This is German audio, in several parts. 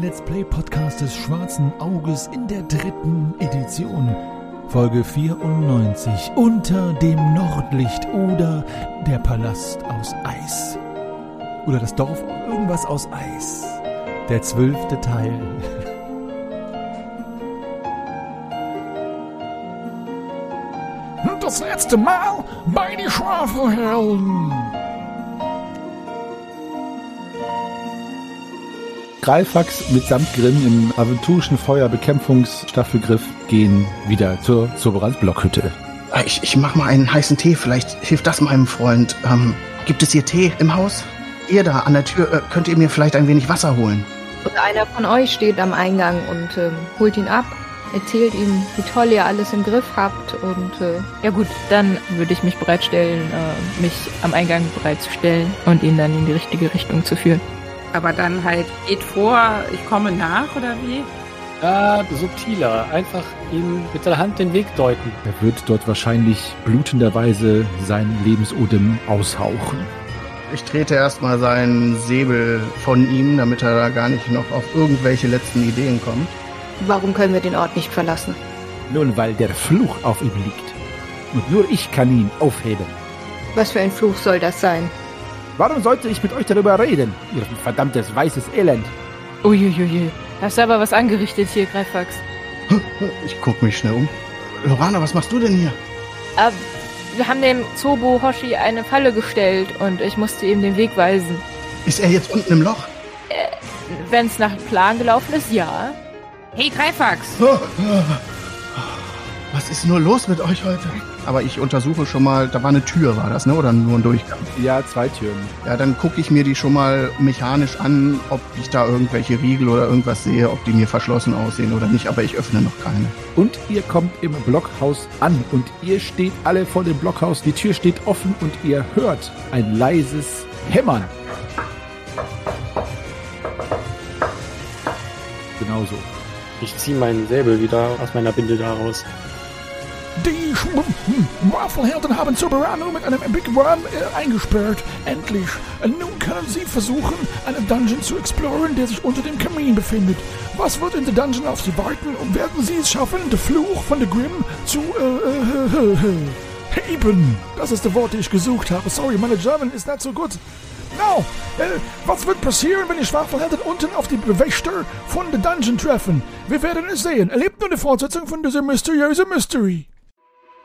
Let's Play Podcast des Schwarzen Auges in der dritten Edition. Folge 94 Unter dem Nordlicht oder der Palast aus Eis. Oder das Dorf irgendwas aus Eis. Der zwölfte Teil. Das letzte Mal bei die Schwafelhelden. Greifax mitsamt Grimm im aventurischen Feuerbekämpfungsstaffelgriff gehen wieder zur Soberans Blockhütte. Äh, Ich, ich mach mal einen heißen Tee, vielleicht hilft das meinem Freund. Ähm, gibt es hier Tee im Haus? Ihr da an der Tür, äh, könnt ihr mir vielleicht ein wenig Wasser holen? Oder einer von euch steht am Eingang und ähm, holt ihn ab, erzählt ihm, wie toll ihr alles im Griff habt und äh, Ja gut, dann würde ich mich bereitstellen, äh, mich am Eingang bereitzustellen und ihn dann in die richtige Richtung zu führen. Aber dann halt geht vor, ich komme nach oder wie? Ja, subtiler. Einfach ihm mit der Hand den Weg deuten. Er wird dort wahrscheinlich blutenderweise seinen Lebensodem aushauchen. Ich trete erstmal seinen Säbel von ihm, damit er da gar nicht noch auf irgendwelche letzten Ideen kommt. warum können wir den Ort nicht verlassen? Nun, weil der Fluch auf ihm liegt. Und nur ich kann ihn aufheben. Was für ein Fluch soll das sein? Warum sollte ich mit euch darüber reden, ihr verdammtes weißes Elend? Uiuiui, hast du aber was angerichtet hier, Greifax. Ich guck mich schnell um. Lorana, was machst du denn hier? Äh, wir haben dem Zobo Hoshi eine Falle gestellt und ich musste ihm den Weg weisen. Ist er jetzt unten im Loch? Wenn es nach Plan gelaufen ist, ja. Hey Greifax! Was ist nur los mit euch heute? Aber ich untersuche schon mal, da war eine Tür, war das, ne? Oder nur ein Durchgang? Ja, zwei Türen. Ja, dann gucke ich mir die schon mal mechanisch an, ob ich da irgendwelche Riegel oder irgendwas sehe, ob die mir verschlossen aussehen oder nicht, aber ich öffne noch keine. Und ihr kommt im Blockhaus an und ihr steht alle vor dem Blockhaus. Die Tür steht offen und ihr hört ein leises Hämmern. Genauso. Ich ziehe meinen Säbel wieder aus meiner Binde da raus. Die Schwafelhelden haben Soberano mit einem Big Worm äh, eingesperrt. Endlich. Äh, Nun können sie versuchen, einen Dungeon zu exploren, der sich unter dem Kamin befindet. Was wird in der Dungeon auf sie warten und werden sie es schaffen, den Fluch von der Grimm zu äh, äh, äh, heben? Das ist das Wort, das ich gesucht habe. Sorry, meine German ist nicht so gut. Now, äh, was wird passieren, wenn die Schwafelhelden unten auf die Wächter von der Dungeon treffen? Wir werden es sehen. Erlebt nur die Fortsetzung von dieser mysteriösen Mystery.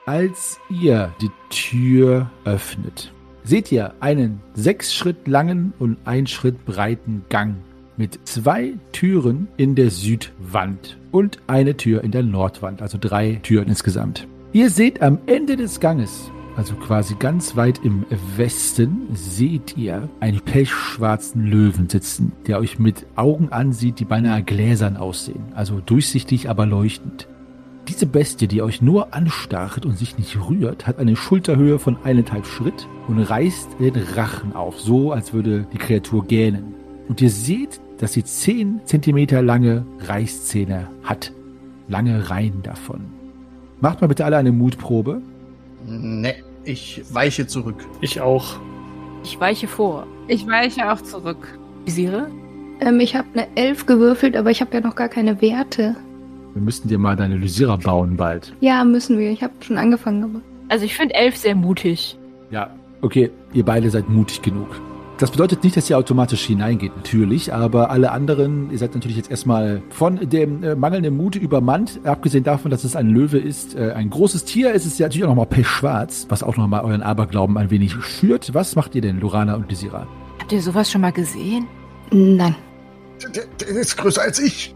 Als ihr die Tür öffnet, seht ihr einen sechs Schritt langen und ein Schritt breiten Gang mit zwei Türen in der Südwand und eine Tür in der Nordwand, also drei Türen insgesamt. Ihr seht am Ende des Ganges, also quasi ganz weit im Westen, seht ihr einen pechschwarzen Löwen sitzen, der euch mit Augen ansieht, die beinahe gläsern aussehen, also durchsichtig, aber leuchtend. Diese Bestie, die euch nur anstarrt und sich nicht rührt, hat eine Schulterhöhe von eineinhalb Schritt und reißt den Rachen auf, so als würde die Kreatur gähnen. Und ihr seht, dass sie 10 Zentimeter lange Reißzähne hat. Lange Reihen davon. Macht mal bitte alle eine Mutprobe. Ne, ich weiche zurück. Ich auch. Ich weiche vor. Ich weiche auch zurück. Visiere? Ähm, ich habe eine Elf gewürfelt, aber ich habe ja noch gar keine Werte. Wir müssten dir mal deine Lysira bauen bald. Ja, müssen wir. Ich habe schon angefangen, aber. Also ich finde elf sehr mutig. Ja, okay, ihr beide seid mutig genug. Das bedeutet nicht, dass ihr automatisch hineingeht, natürlich, aber alle anderen, ihr seid natürlich jetzt erstmal von dem äh, mangelnden Mut übermannt, abgesehen davon, dass es ein Löwe ist, äh, ein großes Tier, ist es ja natürlich auch nochmal pechschwarz, was auch nochmal euren Aberglauben ein wenig schürt. Was macht ihr denn, Lorana und Lysira? Habt ihr sowas schon mal gesehen? Nein. Der, der ist größer als ich.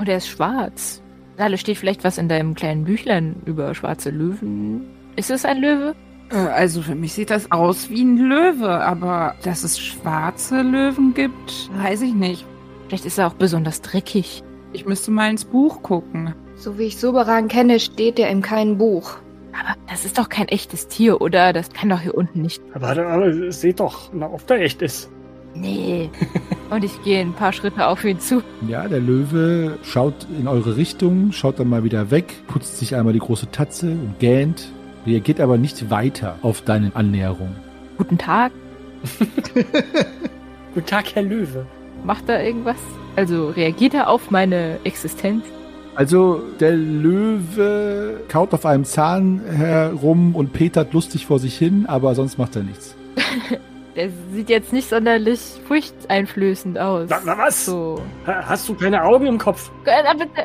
Und er ist schwarz. Da steht vielleicht was in deinem kleinen Büchlein über schwarze Löwen. Ist es ein Löwe? Äh, Also für mich sieht das aus wie ein Löwe, aber dass es schwarze Löwen gibt, weiß ich nicht. Vielleicht ist er auch besonders dreckig. Ich müsste mal ins Buch gucken. So wie ich Soberan kenne, steht er in keinem Buch. Aber das ist doch kein echtes Tier, oder? Das kann doch hier unten nicht. Aber, aber seht doch, na, ob der echt ist. Nee. Und ich gehe ein paar Schritte auf ihn zu. Ja, der Löwe schaut in eure Richtung, schaut dann mal wieder weg, putzt sich einmal die große Tatze und gähnt, reagiert aber nicht weiter auf deine Annäherung. Guten Tag. Guten Tag, Herr Löwe. Macht er irgendwas? Also reagiert er auf meine Existenz? Also der Löwe kaut auf einem Zahn herum und petert lustig vor sich hin, aber sonst macht er nichts. Der sieht jetzt nicht sonderlich furchteinflößend aus. Na, na was? So. Ha- Hast du keine Augen im Kopf? Äh,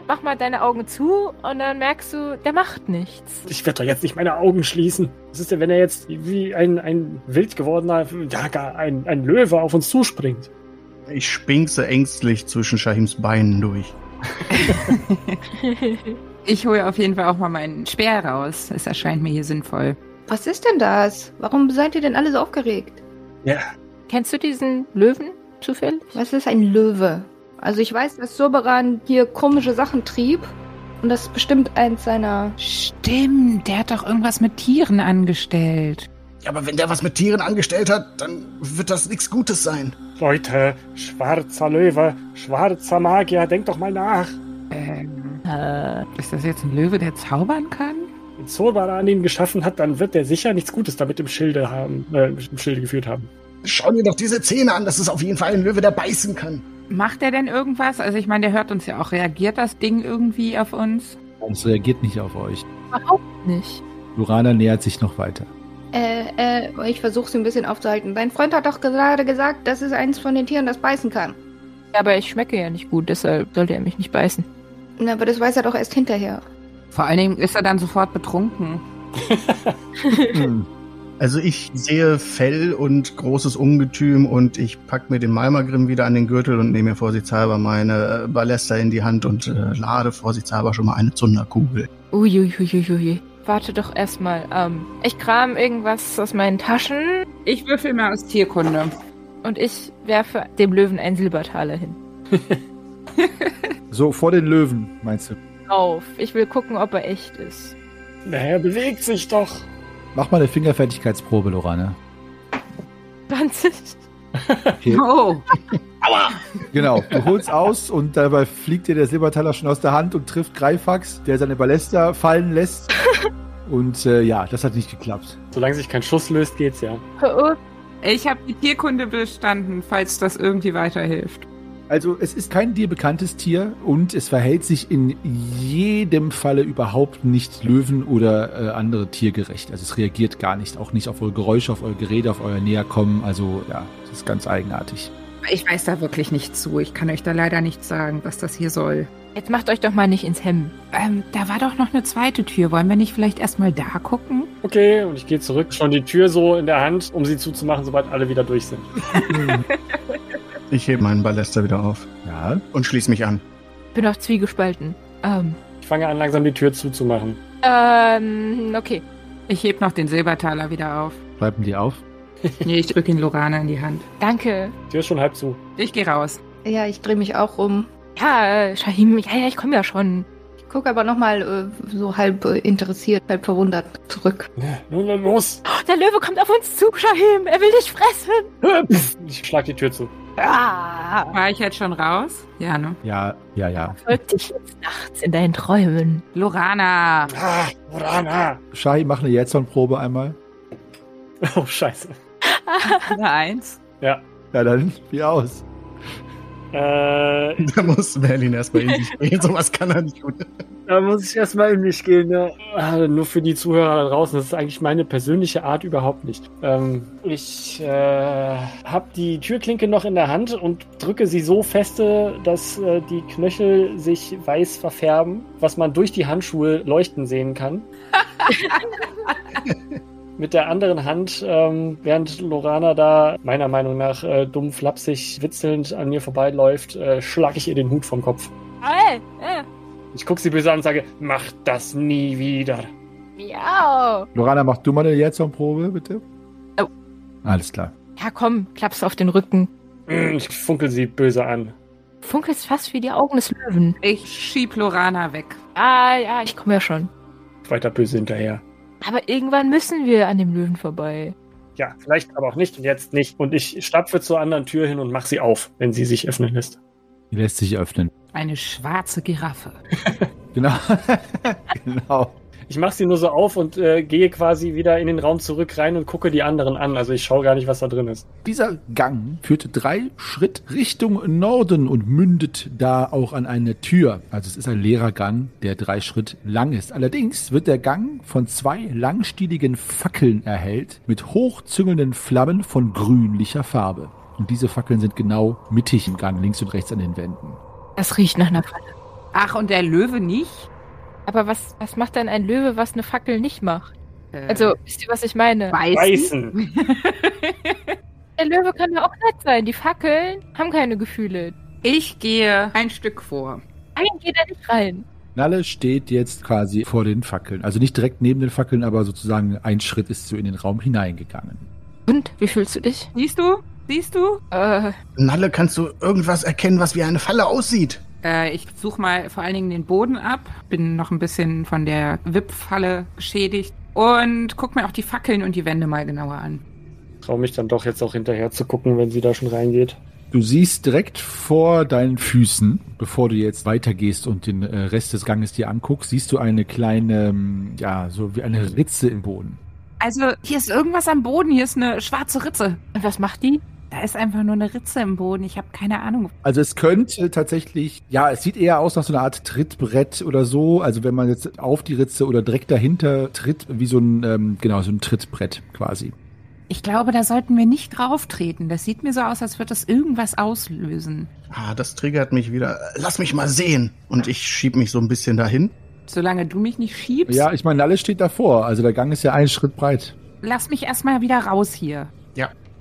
mach mal deine Augen zu und dann merkst du, der macht nichts. Ich werde doch jetzt nicht meine Augen schließen. Was ist denn, wenn er jetzt wie ein, ein wild gewordener, ja, gar ein, ein Löwe auf uns zuspringt? Ich spinkse ängstlich zwischen Shahims Beinen durch. Ich hole auf jeden Fall auch mal meinen Speer raus. Es erscheint mir hier sinnvoll. Was ist denn das? Warum seid ihr denn alle so aufgeregt? Ja, Kennst du diesen Löwen zufällig? Was ist ein Löwe? Also ich weiß, dass Soberan hier komische Sachen trieb. Und das ist bestimmt eins seiner... Stimmt, der hat doch irgendwas mit Tieren angestellt. Ja, aber wenn der was mit Tieren angestellt hat, dann wird das nichts Gutes sein. Leute, schwarzer Löwe, schwarzer Magier, denkt doch mal nach. Ähm, Äh, ist das jetzt ein Löwe, der zaubern kann? Wenn Zolbaran ihn geschaffen hat, dann wird der sicher nichts Gutes damit im Schilde haben, äh, im Schilde geführt haben. Schau dir doch diese Zähne an, das ist auf jeden Fall ein Löwe, der beißen kann. Macht er denn irgendwas? Also ich meine, der hört uns ja auch. Reagiert das Ding irgendwie auf uns? Es reagiert nicht auf euch. überhaupt nicht. Lorana nähert sich noch weiter. Äh, äh, ich versuche sie ein bisschen aufzuhalten. Dein Freund hat doch gerade gesagt, das ist eins von den Tieren, das beißen kann. Ja, aber ich schmecke ja nicht gut, deshalb sollte er mich nicht beißen. Na, aber das weiß er doch erst hinterher. Vor allen Dingen ist er dann sofort betrunken. Hm. Also ich sehe Fell und großes Ungetüm und ich pack mir den Malmagrim wieder an den Gürtel und nehme mir vorsichtshalber meine äh, Ballester in die Hand und äh, lade vorsichtshalber schon mal eine Zunderkugel. Uiuiuiui. Warte doch erstmal. Ähm, ich kram irgendwas aus meinen Taschen Ich würfel mal aus Tierkunde. und ich werfe dem Löwen einen Silbertaler hin. So, vor den Löwen, meinst du? Auf. Ich will gucken, ob er echt ist. Naja, bewegt sich doch. Mach mal eine Fingerfertigkeitsprobe, Lorana. 20. Okay. Oh, Genau, du holst aus und dabei fliegt dir der Silbertaler schon aus der Hand und trifft Greifax, der seine Ballester fallen lässt. Und äh, ja, das hat nicht geklappt. Solange sich kein Schuss löst, geht's ja. Oh, ich habe die Tierkunde bestanden, falls das irgendwie weiterhilft. Also es ist kein dir bekanntes Tier und es verhält sich in jedem Falle überhaupt nicht Löwen oder äh, andere tiergerecht. Also es reagiert gar nicht, auch nicht auf eure Geräusche, auf eure Geräte, auf euer Näherkommen. Also ja, das ist ganz eigenartig. Ich weiß da wirklich nicht zu. Ich kann euch da leider nicht sagen, was das hier soll. Jetzt macht euch doch mal nicht ins Hemd. Ähm, da war doch noch eine zweite Tür. Wollen wir nicht vielleicht erstmal da gucken? Okay, und ich gehe zurück, schon die Tür so in der Hand, um sie zuzumachen, sobald alle wieder durch sind. Ich hebe meinen Ballester wieder auf Ja, und schließe mich an. Bin auch zwiegespalten. Ähm, Ich fange an, langsam die Tür zuzumachen. ähm, okay. Ich heb noch den Silbertaler wieder auf. bleiben die auf. Nee, ich drücke ihn Lorana in die Hand. Danke. Die Tür ist schon halb zu. Ich gehe raus. Ja, ich drehe mich auch um. Ja, äh, Shahim, ja, ja, ich komme ja schon. Ich gucke aber nochmal äh, so halb äh, interessiert, halb verwundert zurück. Nun, nun, los! Oh, der Löwe kommt auf uns zu, Shahim. Er will dich fressen. Ich schlag die Tür zu. Ah, War ich jetzt schon raus? Ja, ne? Ja, ja, ja. folgt dich jetzt nachts in deinen Träumen. Lorana! Ah, Urana! Shahi, mach eine Jetson-Probe einmal. Oh, scheiße. Eine Eins. Ja. Ja, dann wie aus. Äh, Da muss Merlin erstmal in sich gehen, sowas kann er nicht gut. da muss ich erstmal in mich gehen. Ja. Ah, Nur für die Zuhörer da draußen, das ist eigentlich meine persönliche Art überhaupt nicht. Ähm, ich äh, habe die Türklinke noch in der Hand und drücke sie so feste, dass äh, die Knöchel sich weiß verfärben, was man durch die Handschuhe leuchten sehen kann. Mit der anderen Hand, ähm, während Lorana da meiner Meinung nach äh, dumm, flapsig, witzelnd an mir vorbeiläuft, äh, schlage ich ihr den Hut vom Kopf. Hey, äh, Ich gucke sie böse an und sage, mach das nie wieder. miau. Lorana, mach du mal eine Jetson-Probe, bitte. Oh. Alles klar. Ja, komm, klappst auf den Rücken. Mm, Ich funkel sie böse an. Funkelst fast wie die Augen des Löwen. Ich schieb Lorana weg. Ah, ja, ich komme ja schon. Weiter böse hinterher. Aber irgendwann müssen wir an dem Löwen vorbei. Ja, vielleicht aber auch nicht und jetzt nicht. Und ich stapfe zur anderen Tür hin und mache sie auf, wenn sie sich öffnen lässt. Die lässt sich öffnen. Eine schwarze Giraffe. Genau. genau. Ich mache sie nur so auf und äh, gehe quasi wieder in den Raum zurück rein und gucke die anderen an. Also ich schaue gar nicht, was da drin ist. Dieser Gang führt drei Schritt Richtung Norden und mündet da auch an eine Tür. Also es ist ein leerer Gang, der drei Schritt lang ist. Allerdings wird der Gang von zwei langstieligen Fackeln erhellt mit hochzüngelnden Flammen von grünlicher Farbe. Und diese Fackeln sind genau mittig im Gang, links und rechts an den Wänden. Das riecht nach einer Falle. Ach, und der Löwe nicht? Aber was, was macht denn ein Löwe, was eine Fackel nicht macht? Äh, Also, wisst ihr, was ich meine? Weißen. Weißen. Der Löwe kann ja auch nett sein. Die Fackeln haben keine Gefühle. Ich gehe ein Stück vor. Nein, geht da nicht rein. Nalle steht jetzt quasi vor den Fackeln. Also nicht direkt neben den Fackeln, aber sozusagen ein Schritt ist so in den Raum hineingegangen. Und, wie fühlst du dich? Siehst du? Siehst du? Äh, Nalle, kannst du irgendwas erkennen, was wie eine Falle aussieht? Äh, ich suche mal vor allen Dingen den Boden ab. Bin noch ein bisschen von der Wippfalle geschädigt. Und guck mir auch die Fackeln und die Wände mal genauer an. Traue mich dann doch jetzt auch hinterher zu gucken, wenn sie da schon reingeht. Du siehst direkt vor deinen Füßen, bevor du jetzt weitergehst und den äh, Rest des Ganges dir anguckst, siehst du eine kleine, ähm, ja, so wie eine Ritze im Boden. Also, hier ist irgendwas am Boden. Hier ist eine schwarze Ritze. und was macht die? Da ist einfach nur eine Ritze im Boden. Ich habe keine Ahnung. Also es könnte tatsächlich, ja, es sieht eher aus nach so einer Art Trittbrett oder so. Also wenn man jetzt auf die Ritze oder direkt dahinter tritt, wie so ein, ähm, genau, so ein Trittbrett quasi. Ich glaube, da sollten wir nicht drauf treten. Das sieht mir so aus, als würde das irgendwas auslösen. Ah, das triggert mich wieder. Lass mich mal sehen. Und ich schieb mich so ein bisschen dahin. Solange du mich nicht schiebst, Ja, ich meine, alles steht davor. Also der Gang ist ja einen Schritt breit. lass mich erstmal wieder raus hier.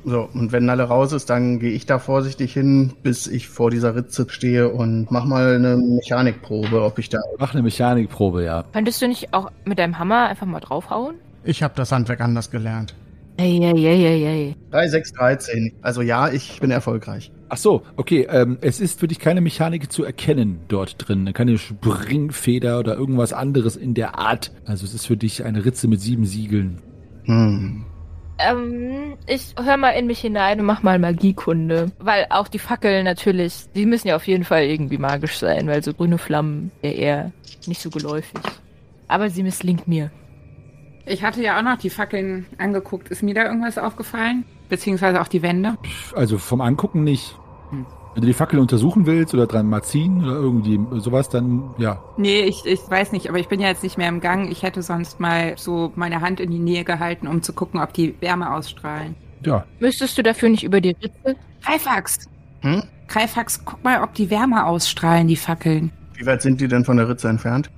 So, und wenn Nalle raus ist, dann gehe ich da vorsichtig hin, bis ich vor dieser Ritze stehe und mach mal eine Mechanikprobe, ob ich da. Mach eine Mechanikprobe, ja. Könntest du nicht auch mit deinem Hammer einfach mal draufhauen? Ich habe das Handwerk anders gelernt. Ey, ey, ey, ey, ey. 3, 6, 13. Also ja, ich bin erfolgreich. Ach so, okay. Ähm, es ist für dich keine Mechanik zu erkennen dort drin. Keine Springfeder oder irgendwas anderes in der Art. Also es ist für dich eine Ritze mit sieben Siegeln. Hm. Ähm, ich hör mal in mich hinein und mach mal Magiekunde. Weil auch die Fackeln natürlich, die müssen ja auf jeden Fall irgendwie magisch sein, weil so grüne Flammen ja eher nicht so geläufig. Aber sie misslingt mir. Ich hatte ja auch noch die Fackeln angeguckt. Ist mir da irgendwas aufgefallen? Beziehungsweise auch die Wände? Also vom Angucken nicht. Hm. Wenn du die Fackel untersuchen willst oder dran mal ziehen oder irgendwie sowas, dann ja. Nee, ich, ich weiß nicht, aber ich bin ja jetzt nicht mehr im Gang. Ich hätte sonst mal so meine Hand in die Nähe gehalten, um zu gucken, ob die Wärme ausstrahlen. Ja, Müsstest du dafür nicht über die Ritze? Greifax! Hm? Greifax, guck mal, ob die Wärme ausstrahlen, die Fackeln. Wie weit sind die denn von der Ritze entfernt?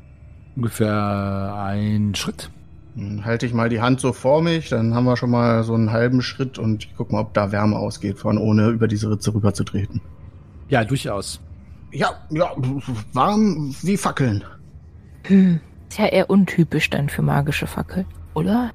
ungefähr ein Schritt. Dann halte ich mal die Hand so vor mich, dann haben wir schon mal so einen halben Schritt und ich guck mal, ob da Wärme ausgeht, von ohne über diese Ritze rüber zu treten. Ja, durchaus. Ja, ja, warm wie Fackeln. Hm. Ist ja eher untypisch dann für magische Fackel, oder?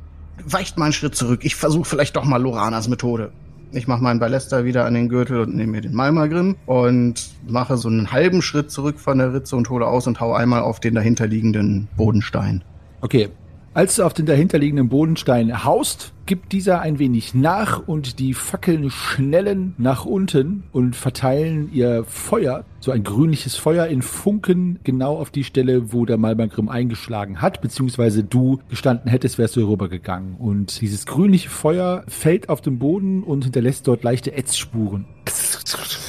Weicht mal einen Schritt zurück. Ich versuche vielleicht doch mal Loranas Methode. Ich mache meinen Ballester wieder an den Gürtel und nehme mir den Malmagrim und mache so einen halben Schritt zurück von der Ritze und hole aus und hau einmal auf den dahinterliegenden Bodenstein. Okay. Als du auf den dahinterliegenden Bodenstein haust, gibt dieser ein wenig nach und die Fackeln schnellen nach unten und verteilen ihr Feuer, so ein grünliches Feuer in Funken, genau auf die Stelle, wo der Malmagrim eingeschlagen hat, beziehungsweise du gestanden hättest, wärst du rübergegangen. Und dieses grünliche Feuer fällt auf den Boden und hinterlässt dort leichte Ätzspuren.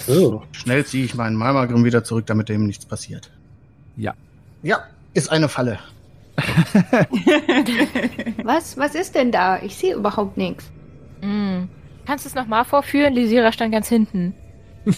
Oh. Schnell ziehe ich meinen Malmagrim wieder zurück, damit dem nichts passiert. Ja. Ja, ist eine Falle. Was? Was ist denn da? Ich sehe überhaupt nichts. Hm. Kannst du es nochmal vorführen? Lisira stand ganz hinten.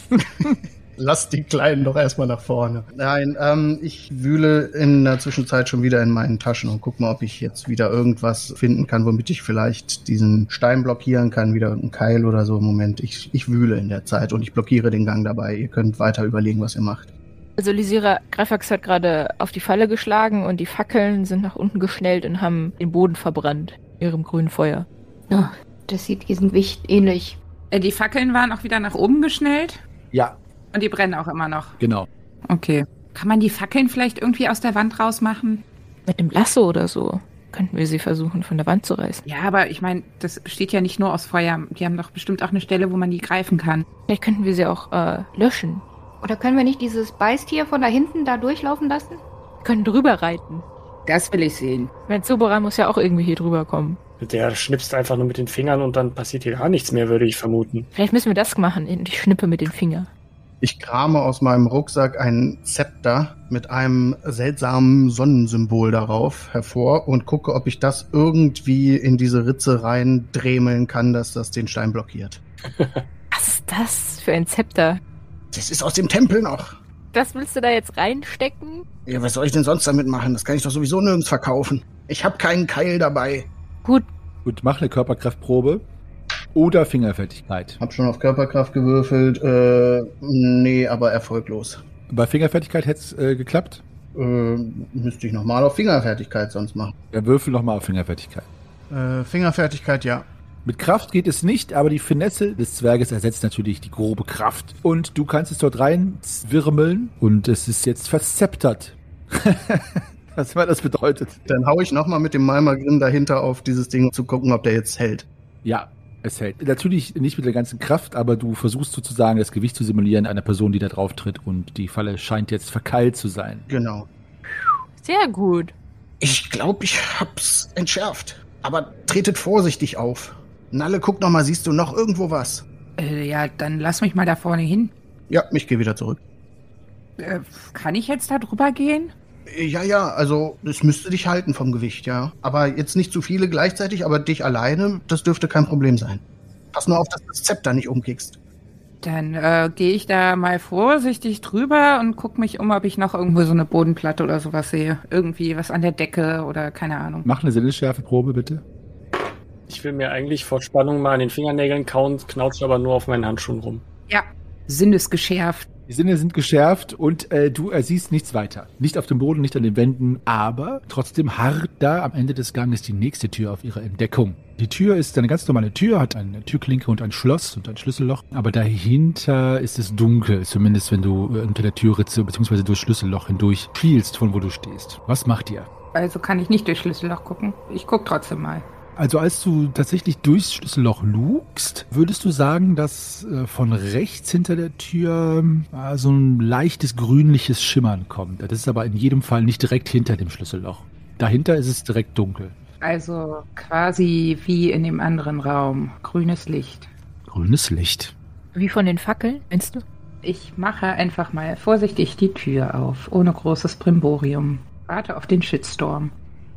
Lass die Kleinen doch erstmal nach vorne. Nein, ähm, ich wühle in der Zwischenzeit schon wieder in meinen Taschen und guck mal, ob ich jetzt wieder irgendwas finden kann, womit ich vielleicht diesen Stein blockieren kann, wieder einen Keil oder so. Moment, ich, ich wühle in der Zeit und ich blockiere den Gang dabei. Ihr könnt weiter überlegen, was ihr macht. Also Lisira Greifax hat gerade auf die Falle geschlagen und die Fackeln sind nach unten geschnellt und haben den Boden verbrannt. Ihrem grünen Feuer. Ja, das sieht diesem Wicht ähnlich. Äh, die Fackeln waren auch wieder nach oben geschnellt Ja, und die brennen auch immer noch. genau. Okay. Kann man die Fackeln vielleicht irgendwie aus der Wand rausmachen? Mit einem Lasso oder so könnten wir sie versuchen, von der Wand zu reißen. Ja, aber ich meine, das besteht ja nicht nur aus Feuer. Die haben doch bestimmt auch eine Stelle, wo man die greifen kann. Vielleicht könnten wir sie auch äh, löschen. Oder können wir nicht dieses Beißtier von da hinten da durchlaufen lassen? Wir können drüber reiten. Das will ich sehen. Mein Zauberer muss ja auch irgendwie hier drüber kommen. Der schnipst einfach nur mit den Fingern und dann passiert hier gar nichts mehr, würde ich vermuten. Vielleicht müssen wir das machen. Ich schnippe mit den Fingern. Ich krame aus meinem Rucksack ein Zepter mit einem seltsamen Sonnensymbol darauf hervor und gucke, ob ich das irgendwie in diese Ritze rein dremeln kann, dass das den Stein blockiert. Was ist das für ein Zepter? Das ist aus dem Tempel noch. Das willst du da jetzt reinstecken? Ja, was soll ich denn sonst damit machen? Das kann ich doch sowieso nirgends verkaufen. Ich habe keinen Keil dabei. Gut, Gut, mach eine Körperkraftprobe oder Fingerfertigkeit. Hab schon auf Körperkraft gewürfelt. Äh, nee, aber erfolglos. Bei Fingerfertigkeit hätte es äh, geklappt. Äh, müsste ich nochmal auf Fingerfertigkeit sonst machen. Ja, würfel nochmal auf Fingerfertigkeit. Äh, Fingerfertigkeit, ja. Mit Kraft geht es nicht, aber die Finesse des Zwerges ersetzt natürlich die grobe Kraft. Und du kannst es dort reinwirmeln und es ist jetzt verzeptert. Was immer das bedeutet. Dann hau ich nochmal mit dem Malmagrim dahinter auf dieses Ding, um zu gucken, ob der jetzt hält. Ja, es hält. Natürlich nicht mit der ganzen Kraft, aber du versuchst sozusagen das Gewicht zu simulieren einer Person, die da drauf tritt und die Falle scheint jetzt verkeilt zu sein. Genau. sehr gut. Ich glaube, ich hab's entschärft. Aber tretet vorsichtig auf. Nalle, guck noch mal, siehst du noch irgendwo was? Äh, ja, dann lass mich mal da vorne hin. Ja, ich gehe wieder zurück. Äh, kann ich jetzt da drüber gehen? Ja, ja, also es müsste dich halten vom Gewicht, ja. Aber jetzt nicht zu viele gleichzeitig, aber dich alleine, das dürfte kein Problem sein. Pass nur auf, dass du das Zepter nicht umkickst. Dann äh, gehe ich da mal vorsichtig drüber und guck mich um, ob ich noch irgendwo so eine Bodenplatte oder sowas sehe. Irgendwie was an der Decke oder keine Ahnung. Mach eine Sinnesschärfeprobe bitte. Ich will mir eigentlich vor Spannung mal an den Fingernägeln kauen, knautsche aber nur auf meinen Handschuhen rum. Ja, sinnesgeschärft. Die Sinne sind geschärft und äh, du äh, siehst nichts weiter. Nicht auf dem Boden, nicht an den Wänden, aber trotzdem harrt da am Ende des Ganges die nächste Tür auf ihre Entdeckung. Die Tür ist eine ganz normale Tür, hat eine Türklinke und ein Schloss und ein Schlüsselloch, aber dahinter ist es dunkel, zumindest wenn du äh, unter der Türritze bzw. durchs Schlüsselloch hindurch schielst, von wo du stehst. Was macht ihr? Also kann ich nicht durchs Schlüsselloch gucken. Ich guck trotzdem mal. Also als du tatsächlich durchs Schlüsselloch lugst, würdest du sagen, dass äh, von rechts hinter der Tür äh, so ein leichtes grünliches Schimmern kommt. Das ist aber in jedem Fall nicht direkt hinter dem Schlüsselloch. Dahinter ist es direkt dunkel. Also quasi wie in dem anderen Raum. Grünes Licht. Grünes Licht. Wie von den Fackeln, meinst du? Ich mache einfach mal vorsichtig die Tür auf, ohne großes Brimborium. Warte auf den Shitstorm.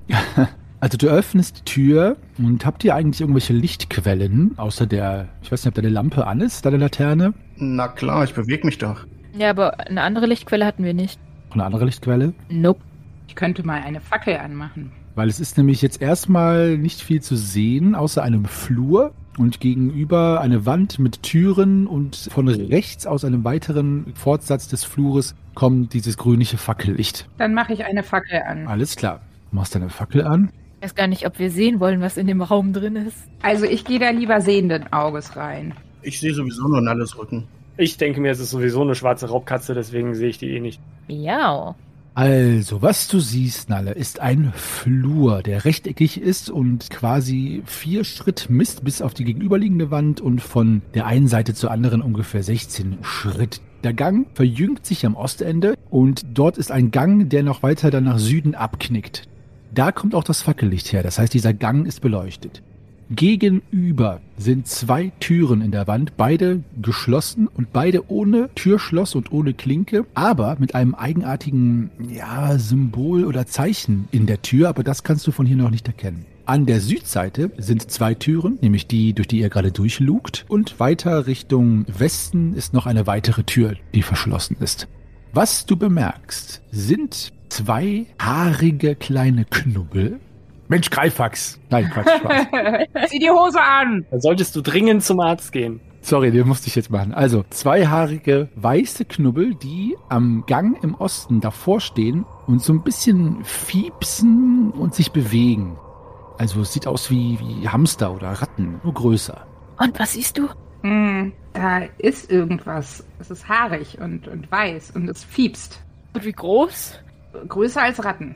Also du öffnest die Tür und habt ihr eigentlich irgendwelche Lichtquellen, außer der, ich weiß nicht, ob deine Lampe an ist, deine Laterne? Na klar, ich bewege mich doch. Ja, aber eine andere Lichtquelle hatten wir nicht. Noch eine andere Lichtquelle? Nope. Ich könnte mal eine Fackel anmachen. Weil es ist nämlich jetzt erstmal nicht viel zu sehen, außer einem Flur und gegenüber eine Wand mit Türen und von rechts aus einem weiteren Fortsatz des Flures kommt dieses grünliche Fackellicht. Dann mache ich eine Fackel an. Alles klar. Du machst deine Fackel an. Ich weiß gar nicht, ob wir sehen wollen, was in dem Raum drin ist. Also ich gehe da lieber sehenden Auges rein. Ich sehe sowieso nur Nalles Rücken. Ich denke mir, es ist sowieso eine schwarze Raubkatze, deswegen sehe ich die eh nicht. Miau. Also, was du siehst, Nalle, ist ein Flur, der rechteckig ist und quasi vier Schritt misst bis auf die gegenüberliegende Wand und von der einen Seite zur anderen ungefähr 16 Schritt. Der Gang verjüngt sich am Ostende und dort ist ein Gang, der noch weiter dann nach Süden abknickt. Da kommt auch das Fackellicht her, das heißt, dieser Gang ist beleuchtet. Gegenüber sind zwei Türen in der Wand, beide geschlossen und beide ohne Türschloss und ohne Klinke, aber mit einem eigenartigen ja, Symbol oder Zeichen in der Tür, aber das kannst du von hier noch nicht erkennen. An der Südseite sind zwei Türen, nämlich die, durch die ihr gerade durchlugt, und weiter Richtung Westen ist noch eine weitere Tür, die verschlossen ist. Was du bemerkst, sind zwei haarige kleine Knubbel. Mensch, Greifax. Nein, Quatsch, Spaß. Zieh die Hose an! Dann solltest du dringend zum Arzt gehen. Sorry, den musste ich jetzt machen. Also, zweihaarige weiße Knubbel, die am Gang im Osten davor stehen und so ein bisschen fiepsen und sich bewegen. Also, es sieht aus wie, wie Hamster oder Ratten, nur größer. Und was siehst du? Hm, da ist irgendwas. Es ist haarig und, und weiß und es fiepst. Und wie groß? Größer als Ratten.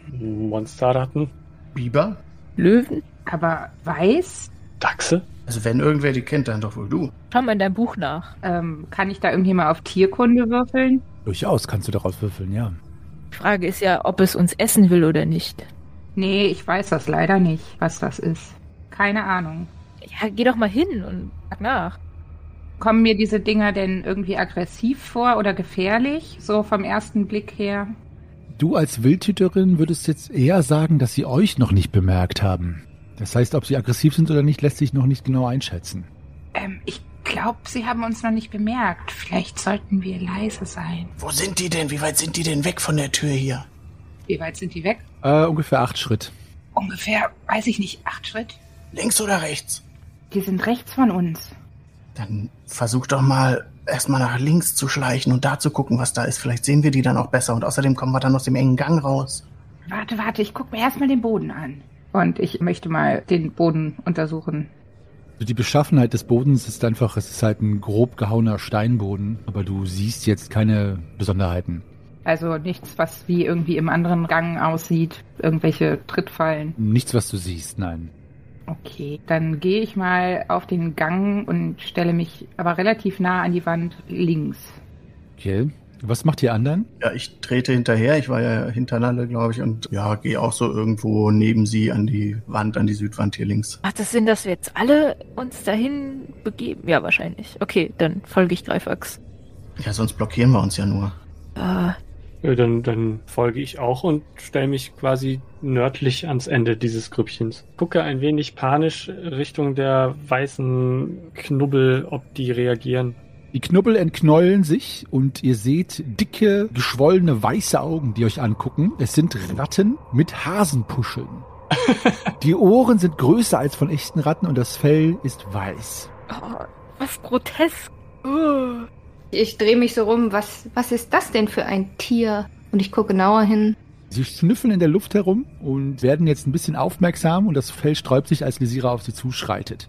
Monsterratten, Biber? Löwen? Aber weiß? Dachse. Also wenn irgendwer die kennt, dann doch wohl du. Schau mal in deinem Buch nach. Ähm, kann ich da irgendwie mal auf Tierkunde würfeln? Durchaus kannst du daraus würfeln, ja. Die Frage ist ja, ob es uns essen will oder nicht. Nee, ich weiß das leider nicht, was das ist. Keine Ahnung. Ja, geh doch mal hin und frag nach. Kommen mir diese Dinger denn irgendwie aggressiv vor oder gefährlich, so vom ersten Blick her? Du als Wildhüterin würdest jetzt eher sagen, dass sie euch noch nicht bemerkt haben. Das heißt, ob sie aggressiv sind oder nicht, lässt sich noch nicht genau einschätzen. Ähm, ich glaube, sie haben uns noch nicht bemerkt. Vielleicht sollten wir leise sein. Wo sind die denn? Wie weit sind die denn weg von der Tür hier? Wie weit sind die weg? Äh, ungefähr acht Schritt. Ungefähr, weiß ich nicht, acht Schritt? Links oder rechts? Die sind rechts von uns. Dann versuch doch mal erstmal nach links zu schleichen und da zu gucken, was da ist. Vielleicht sehen wir die dann auch besser und außerdem kommen wir dann aus dem engen Gang raus. Warte, warte, ich guck mir erstmal den Boden an. Und ich möchte mal den Boden untersuchen. Also Die Beschaffenheit des Bodens ist einfach, es ist halt ein grob gehauener Steinboden, aber du siehst jetzt keine Besonderheiten. Also nichts, was wie irgendwie im anderen Gang aussieht. Irgendwelche Trittfallen. Nichts, was du siehst, nein. Okay, dann gehe ich mal auf den Gang und stelle mich aber relativ nah an die Wand links. Okay. Was macht ihr anderen? Ja, ich trete hinterher. Ich war ja hinter Nalle, glaube ich, und ja, gehe auch so irgendwo neben sie an die Wand, an die Südwand hier links. Macht das Sinn, dass wir jetzt alle uns dahin begeben? Ja, wahrscheinlich. Okay, dann folge ich Greifax. Ja, sonst blockieren wir uns ja nur. Äh, Ja, dann, dann folge ich auch und stelle mich quasi nördlich ans Ende dieses Grüppchens. Gucke ein wenig panisch Richtung der weißen Knubbel, ob die reagieren. Die Knubbel entknäulen sich und ihr seht dicke, geschwollene weiße Augen, die euch angucken. Es sind Ratten mit Hasenpuscheln. die Ohren sind größer als von echten Ratten und das Fell ist weiß. oh, was grotesk. Uh. Ich drehe mich so rum. Was, was ist das denn für ein Tier? Und ich gucke genauer hin. Sie schnüffeln in der Luft herum und werden jetzt ein bisschen aufmerksam und das Fell sträubt sich, als Lisira auf sie zuschreitet.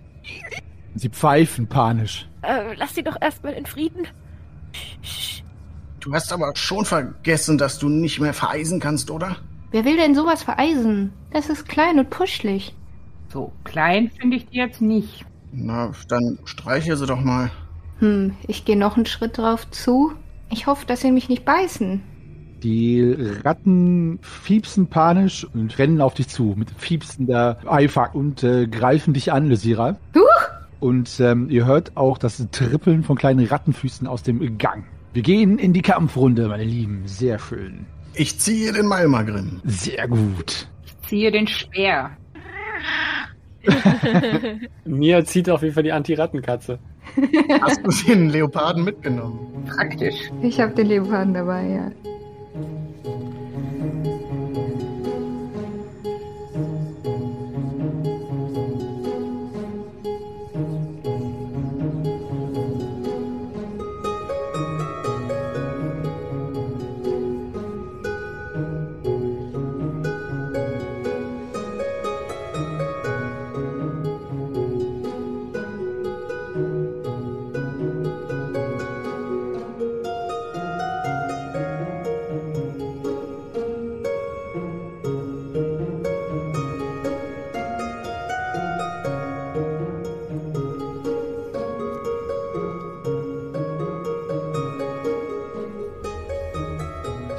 Sie pfeifen panisch. Äh, lass sie doch erstmal in Frieden. Du hast aber schon vergessen, dass du nicht mehr vereisen kannst, oder? Wer will denn sowas vereisen? Das ist klein und puschlig. So klein finde ich die jetzt nicht. Na, dann streiche sie doch mal. Hm, ich gehe noch einen Schritt drauf zu. Ich hoffe, dass sie mich nicht beißen. Die Ratten fiepsen panisch und rennen auf dich zu mit fiepsender Eifer und äh, greifen dich an, Lysira. Huch! Und ähm, ihr hört auch das Trippeln von kleinen Rattenfüßen aus dem Gang. Wir gehen in die Kampfrunde, meine Lieben. Sehr schön. Ich ziehe den Malmagrim. Sehr gut. Ich ziehe den Speer. Mia zieht auf jeden Fall die Anti-Rattenkatze. Hast du den Leoparden mitgenommen? Praktisch. Ich habe den Leoparden dabei, ja.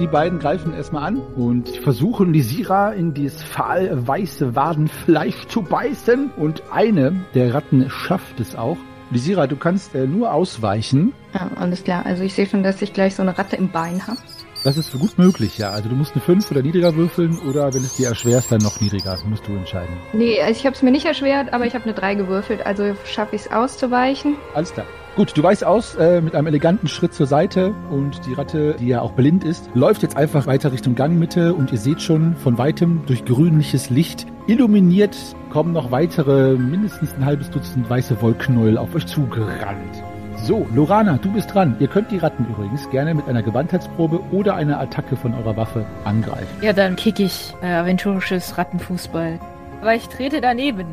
Die beiden greifen erstmal an und versuchen Lisira in dieses fahl weiße Wadenfleisch zu beißen. Und eine der Ratten schafft es auch. Lisira, du kannst äh, nur ausweichen. Ja, alles klar. Also ich sehe schon, dass ich gleich so eine Ratte im Bein habe. Das ist so gut möglich, ja. Also du musst eine 5 oder niedriger würfeln oder wenn es dir erschwerst, dann noch niedriger. Das musst du entscheiden. Nee, also ich habe es mir nicht erschwert, aber ich habe eine 3 gewürfelt. Also schaffe ich es auszuweichen. Alles klar. Gut, du weißt aus äh, mit einem eleganten Schritt zur Seite und die Ratte, die ja auch blind ist, läuft jetzt einfach weiter Richtung Gangmitte und ihr seht schon von weitem durch grünliches Licht illuminiert kommen noch weitere mindestens ein halbes Dutzend weiße Wollknäuel auf euch zugerannt. So, Lorana, du bist dran. Ihr könnt die Ratten übrigens gerne mit einer Gewandheitsprobe oder einer Attacke von eurer Waffe angreifen. Ja, dann kick ich äh, aventurisches Rattenfußball. Aber ich trete daneben.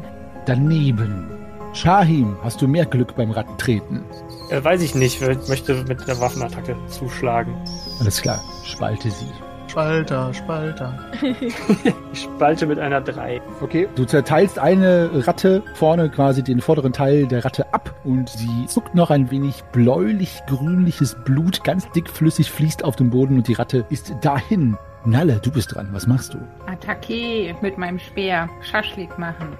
Daneben. Shahim, hast du mehr Glück beim Rattentreten? Äh, weiß ich nicht, ich möchte mit der Waffenattacke zuschlagen. Alles klar, spalte sie. Spalter, Spalter. Ich spalte mit einer 3. Okay. Du zerteilst eine Ratte vorne quasi den vorderen Teil der Ratte ab und sie zuckt noch ein wenig bläulich-grünliches Blut, ganz dickflüssig fließt auf dem Boden und die Ratte ist dahin. Nalle, du bist dran. Was machst du? Attacke mit meinem Speer. Schaschlik machen.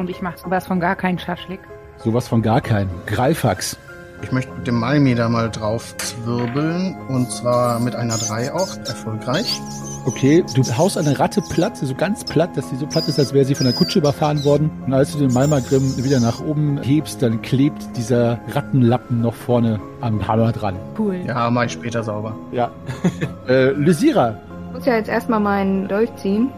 Und ich mache sowas von gar keinen Schaschlik. Sowas von gar keinen. Greifax. Ich möchte mit dem Malmi da mal drauf zwirbeln. Und zwar mit einer 3 auch. Erfolgreich. Okay, du haust eine Ratte platt, so ganz platt, dass sie so platt ist, als wäre sie von der Kutsche überfahren worden. Und als du den Malmagrim wieder nach oben hebst, dann klebt dieser Rattenlappen noch vorne am Hammer dran. Cool. Ja, mach ich später sauber. Ja. äh, Lysira. Ich muss ja jetzt erstmal meinen Dolch ziehen.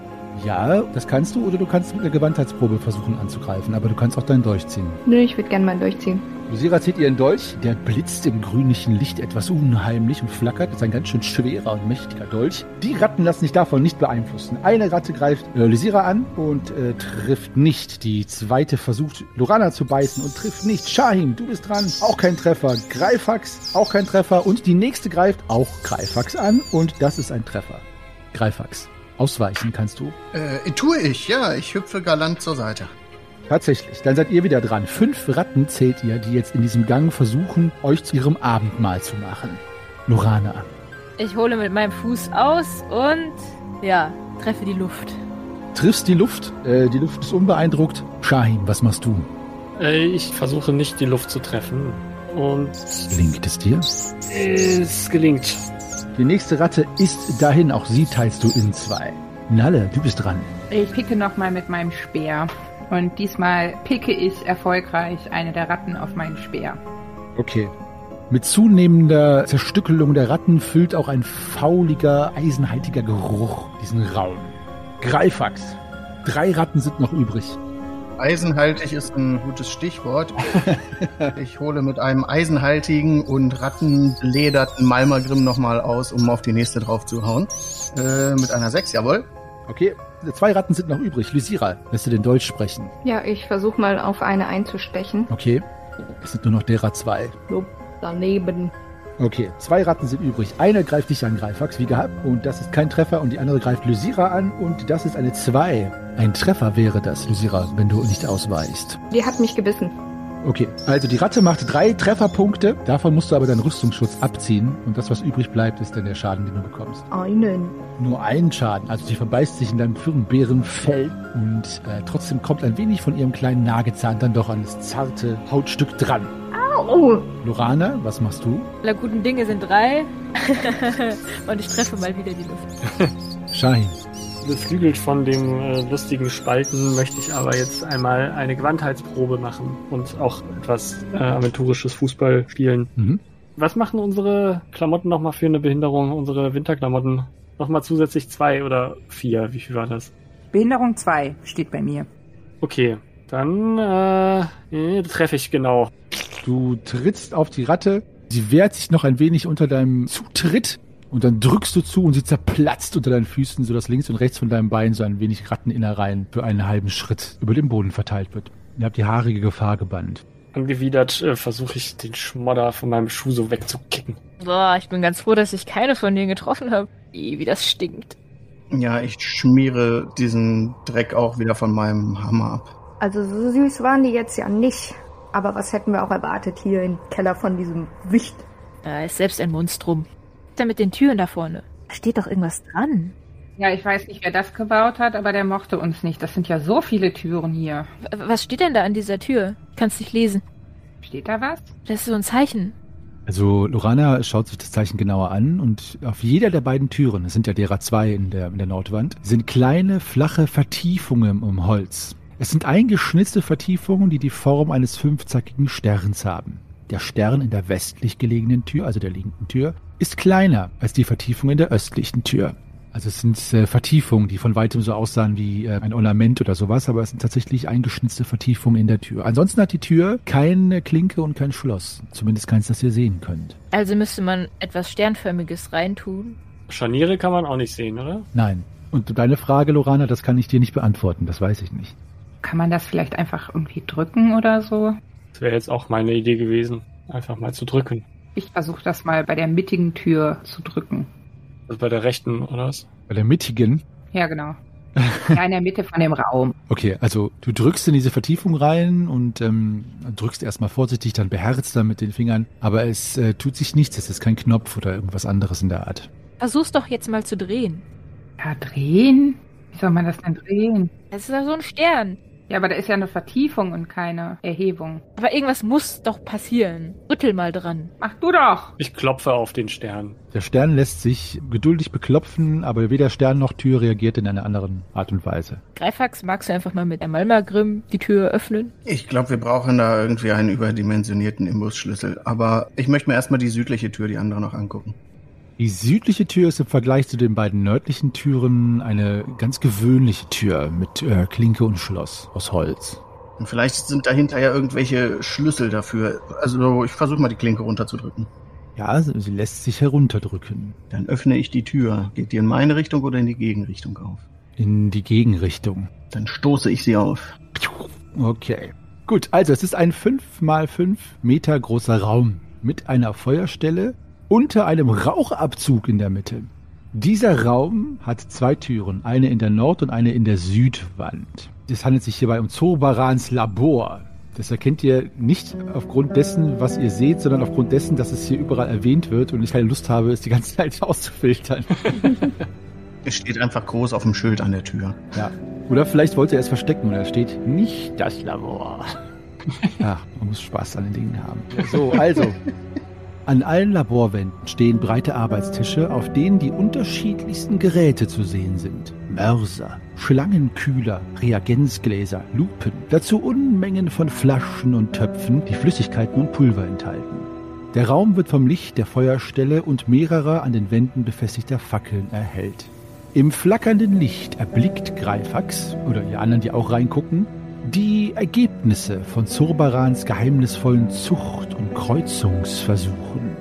Ja, das kannst du oder du kannst mit einer Gewandheitsprobe versuchen anzugreifen, aber du kannst auch deinen Dolch ziehen. Nö, ich würde gerne meinen Dolch ziehen. Lysira zieht ihren Dolch, der blitzt im grünlichen Licht etwas unheimlich und flackert. Das ist ein ganz schön schwerer und mächtiger Dolch. Die Ratten lassen sich davon nicht beeinflussen. Eine Ratte greift äh, Lysira an und äh, trifft nicht. Die zweite versucht Lorana zu beißen und trifft nicht. Shahim, du bist dran. Auch kein Treffer. Greifax, auch kein Treffer. Und die nächste greift auch Greifax an und das ist ein Treffer. Greifax. Ausweichen kannst du. Äh, tue ich, ja. Ich hüpfe galant zur Seite. Tatsächlich, dann seid ihr wieder dran. Fünf Ratten zählt ihr, die jetzt in diesem Gang versuchen, euch zu ihrem Abendmahl zu machen. Lorana. Ich hole mit meinem Fuß aus und ja, treffe die Luft. Triffst die Luft, äh, die Luft ist unbeeindruckt. Shahim, was machst du? Äh, ich versuche nicht die Luft zu treffen. Und Gelingt es dir? es gelingt. Die nächste Ratte ist dahin, auch sie teilst du in zwei. Nalle, du bist dran. Ich picke nochmal mit meinem Speer. Und diesmal picke ich erfolgreich eine der Ratten auf meinen Speer. Okay. Mit zunehmender Zerstückelung der Ratten füllt auch ein fauliger, eisenhaltiger Geruch diesen Raum. Greifax. Drei Ratten sind noch übrig. Eisenhaltig ist ein gutes Stichwort. ich hole mit einem eisenhaltigen und rattenlederten Malmagrim nochmal aus, um auf die nächste drauf zu hauen. Äh, mit einer 6, jawohl. Okay, zwei Ratten sind noch übrig. Lysira, lässt du den Dolch sprechen? Ja, ich versuche mal auf eine einzustechen. Okay. Es sind nur noch derer zwei. So, daneben. Okay, zwei Ratten sind übrig. Eine greift dich an, Greifax, wie gehabt. Und das ist kein Treffer. Und die andere greift Lysira an. Und das ist eine 2. Ein Treffer wäre das, Lysira, wenn du nicht ausweichst. Die hat mich gebissen. Okay, also die Ratte macht drei Trefferpunkte. Davon musst du aber deinen Rüstungsschutz abziehen. Und das, was übrig bleibt, ist dann der Schaden, den du bekommst. Einen. Nur einen Schaden. Also sie verbeißt sich in deinem Firnbärenfell. Und äh, trotzdem kommt ein wenig von ihrem kleinen Nagezahn dann doch an das zarte Hautstück dran. Au! Lorana, was machst du? Alle guten Dinge sind drei. und ich treffe mal wieder die Luft. Shahin. Beflügelt von dem äh, lustigen Spalten möchte ich aber jetzt einmal eine Gewandheitsprobe machen und auch etwas äh, aventurisches Fußball spielen. Mhm. Was machen unsere Klamotten nochmal für eine Behinderung, unsere Winterklamotten? Nochmal zusätzlich zwei oder vier, wie viel war das? Behinderung 2 steht bei mir. Okay, dann äh, treffe ich genau. Du trittst auf die Ratte. Sie wehrt sich noch ein wenig unter deinem Zutritt. Und dann drückst du zu und sie zerplatzt unter deinen Füßen, sodass links und rechts von deinem Bein so ein wenig Ratteninnereien für einen halben Schritt über den Boden verteilt wird. Ihr habt die haarige Gefahr gebannt. Angewidert äh, versuche ich den Schmodder von meinem Schuh so wegzukicken. Boah, ich bin ganz froh, dass ich keine von denen getroffen habe. Wie das stinkt. Ja, ich schmiere diesen Dreck auch wieder von meinem Hammer ab. Also so süß waren die jetzt ja nicht. Aber was hätten wir auch erwartet hier im Keller von diesem Wicht? Er ist selbst ein Monstrum. Was ist denn mit den Türen da vorne? Da steht doch irgendwas dran. Ja, ich weiß nicht, wer das gebaut hat, aber der mochte uns nicht. Das sind ja so viele Türen hier. W- Was steht denn da an dieser Tür? Kannst nicht lesen. Steht da was? Das ist so ein Zeichen. Also Lorana schaut sich das Zeichen genauer an und auf jeder der beiden Türen, es sind ja derer zwei in der, in der Nordwand, sind kleine, flache Vertiefungen im Holz. Es sind eingeschnitzte Vertiefungen, die die Form eines fünfzackigen Sterns haben. Der Stern in der westlich gelegenen Tür, also der linken Tür, ist kleiner als die Vertiefung in der östlichen Tür. Also es sind äh, Vertiefungen, die von weitem so aussahen wie äh, ein Ornament oder sowas, aber es sind tatsächlich eingeschnitzte Vertiefungen in der Tür. Ansonsten hat die Tür keine Klinke und kein Schloss. Zumindest keins, das ihr sehen könnt. Also müsste man etwas Sternförmiges reintun. Scharniere kann man auch nicht sehen, oder? Nein. Und deine Frage, Lorana, das kann ich dir nicht beantworten, das weiß ich nicht. Kann man das vielleicht einfach irgendwie drücken oder so? Das wäre jetzt auch meine Idee gewesen, einfach mal zu drücken. Ich versuche das mal bei der mittigen Tür zu drücken. Also bei der rechten, oder was? Bei der mittigen, Ja, genau. Ja, in der Mitte von dem Raum. okay, also du drückst in diese Vertiefung rein und ähm, drückst erstmal vorsichtig, dann beherzt dann mit den Fingern, aber es äh, tut sich nichts, es ist kein Knopf oder irgendwas anderes in der Art. Versuch's doch jetzt mal zu drehen. Ja, drehen? Wie soll man das denn drehen? Es ist ja so ein Stern. Ja, aber da ist ja eine Vertiefung und keine Erhebung. Aber irgendwas muss doch passieren. Rüttel mal dran. Mach du doch! Ich klopfe auf den Stern. Der Stern lässt sich geduldig beklopfen, aber weder Stern noch Tür reagiert in einer anderen Art und Weise. Greifax, magst du einfach mal mit der Malmagrim die Tür öffnen? Ich glaube, wir brauchen da irgendwie einen überdimensionierten Imbusschlüssel. Aber ich möchte mir erstmal die südliche Tür, die andere noch angucken. Die südliche Tür ist im Vergleich zu den beiden nördlichen Türen eine ganz gewöhnliche Tür mit äh, Klinke und Schloss aus Holz. Und vielleicht sind dahinter ja irgendwelche Schlüssel dafür. Also ich versuche mal die Klinke runterzudrücken. Ja, sie sie lässt sich herunterdrücken. Dann öffne ich die Tür. Geht die in meine Richtung oder in die Gegenrichtung auf? In die Gegenrichtung. Dann stoße ich sie auf. Okay. Gut, also es ist ein 5 mal 5 Meter großer Raum mit einer Feuerstelle unter einem Rauchabzug in der Mitte. Dieser Raum hat zwei Türen, eine in der Nord- und eine in der Südwand. Es handelt sich hierbei um Zorbarans Labor. Das erkennt ihr nicht aufgrund dessen, was ihr seht, sondern aufgrund dessen, dass es hier überall erwähnt wird und ich keine Lust habe, es die ganze Zeit auszufiltern. Es steht einfach groß auf dem Schild an der Tür. Ja. Oder vielleicht wollte er es verstecken und da steht nicht das Labor. Ja, man muss Spaß an den Dingen haben. So, also. An allen Laborwänden stehen breite Arbeitstische, auf denen die unterschiedlichsten Geräte zu sehen sind. Mörser, Schlangenkühler, Reagenzgläser, Lupen, dazu Unmengen von Flaschen und Töpfen, die Flüssigkeiten und Pulver enthalten. Der Raum wird vom Licht der Feuerstelle und mehrerer an den Wänden befestigter Fackeln erhellt. Im flackernden Licht erblickt Greifax, oder ihr anderen, die auch reingucken, die Ergebnisse von Zurbarans geheimnisvollen Zucht- und Kreuzungsversuchen.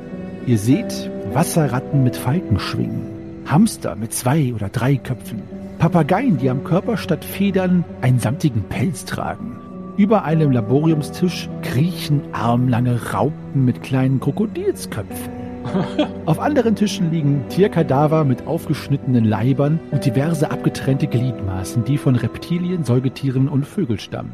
Ihr seht Wasserratten mit Falkenschwingen, Hamster mit zwei oder drei Köpfen, Papageien, die am Körper statt Federn einen samtigen Pelz tragen. Über einem Laboriumstisch kriechen armlange Raupen mit kleinen Krokodilsköpfen. Auf anderen Tischen liegen Tierkadaver mit aufgeschnittenen Leibern und diverse abgetrennte Gliedmaßen, die von Reptilien, Säugetieren und Vögeln stammen.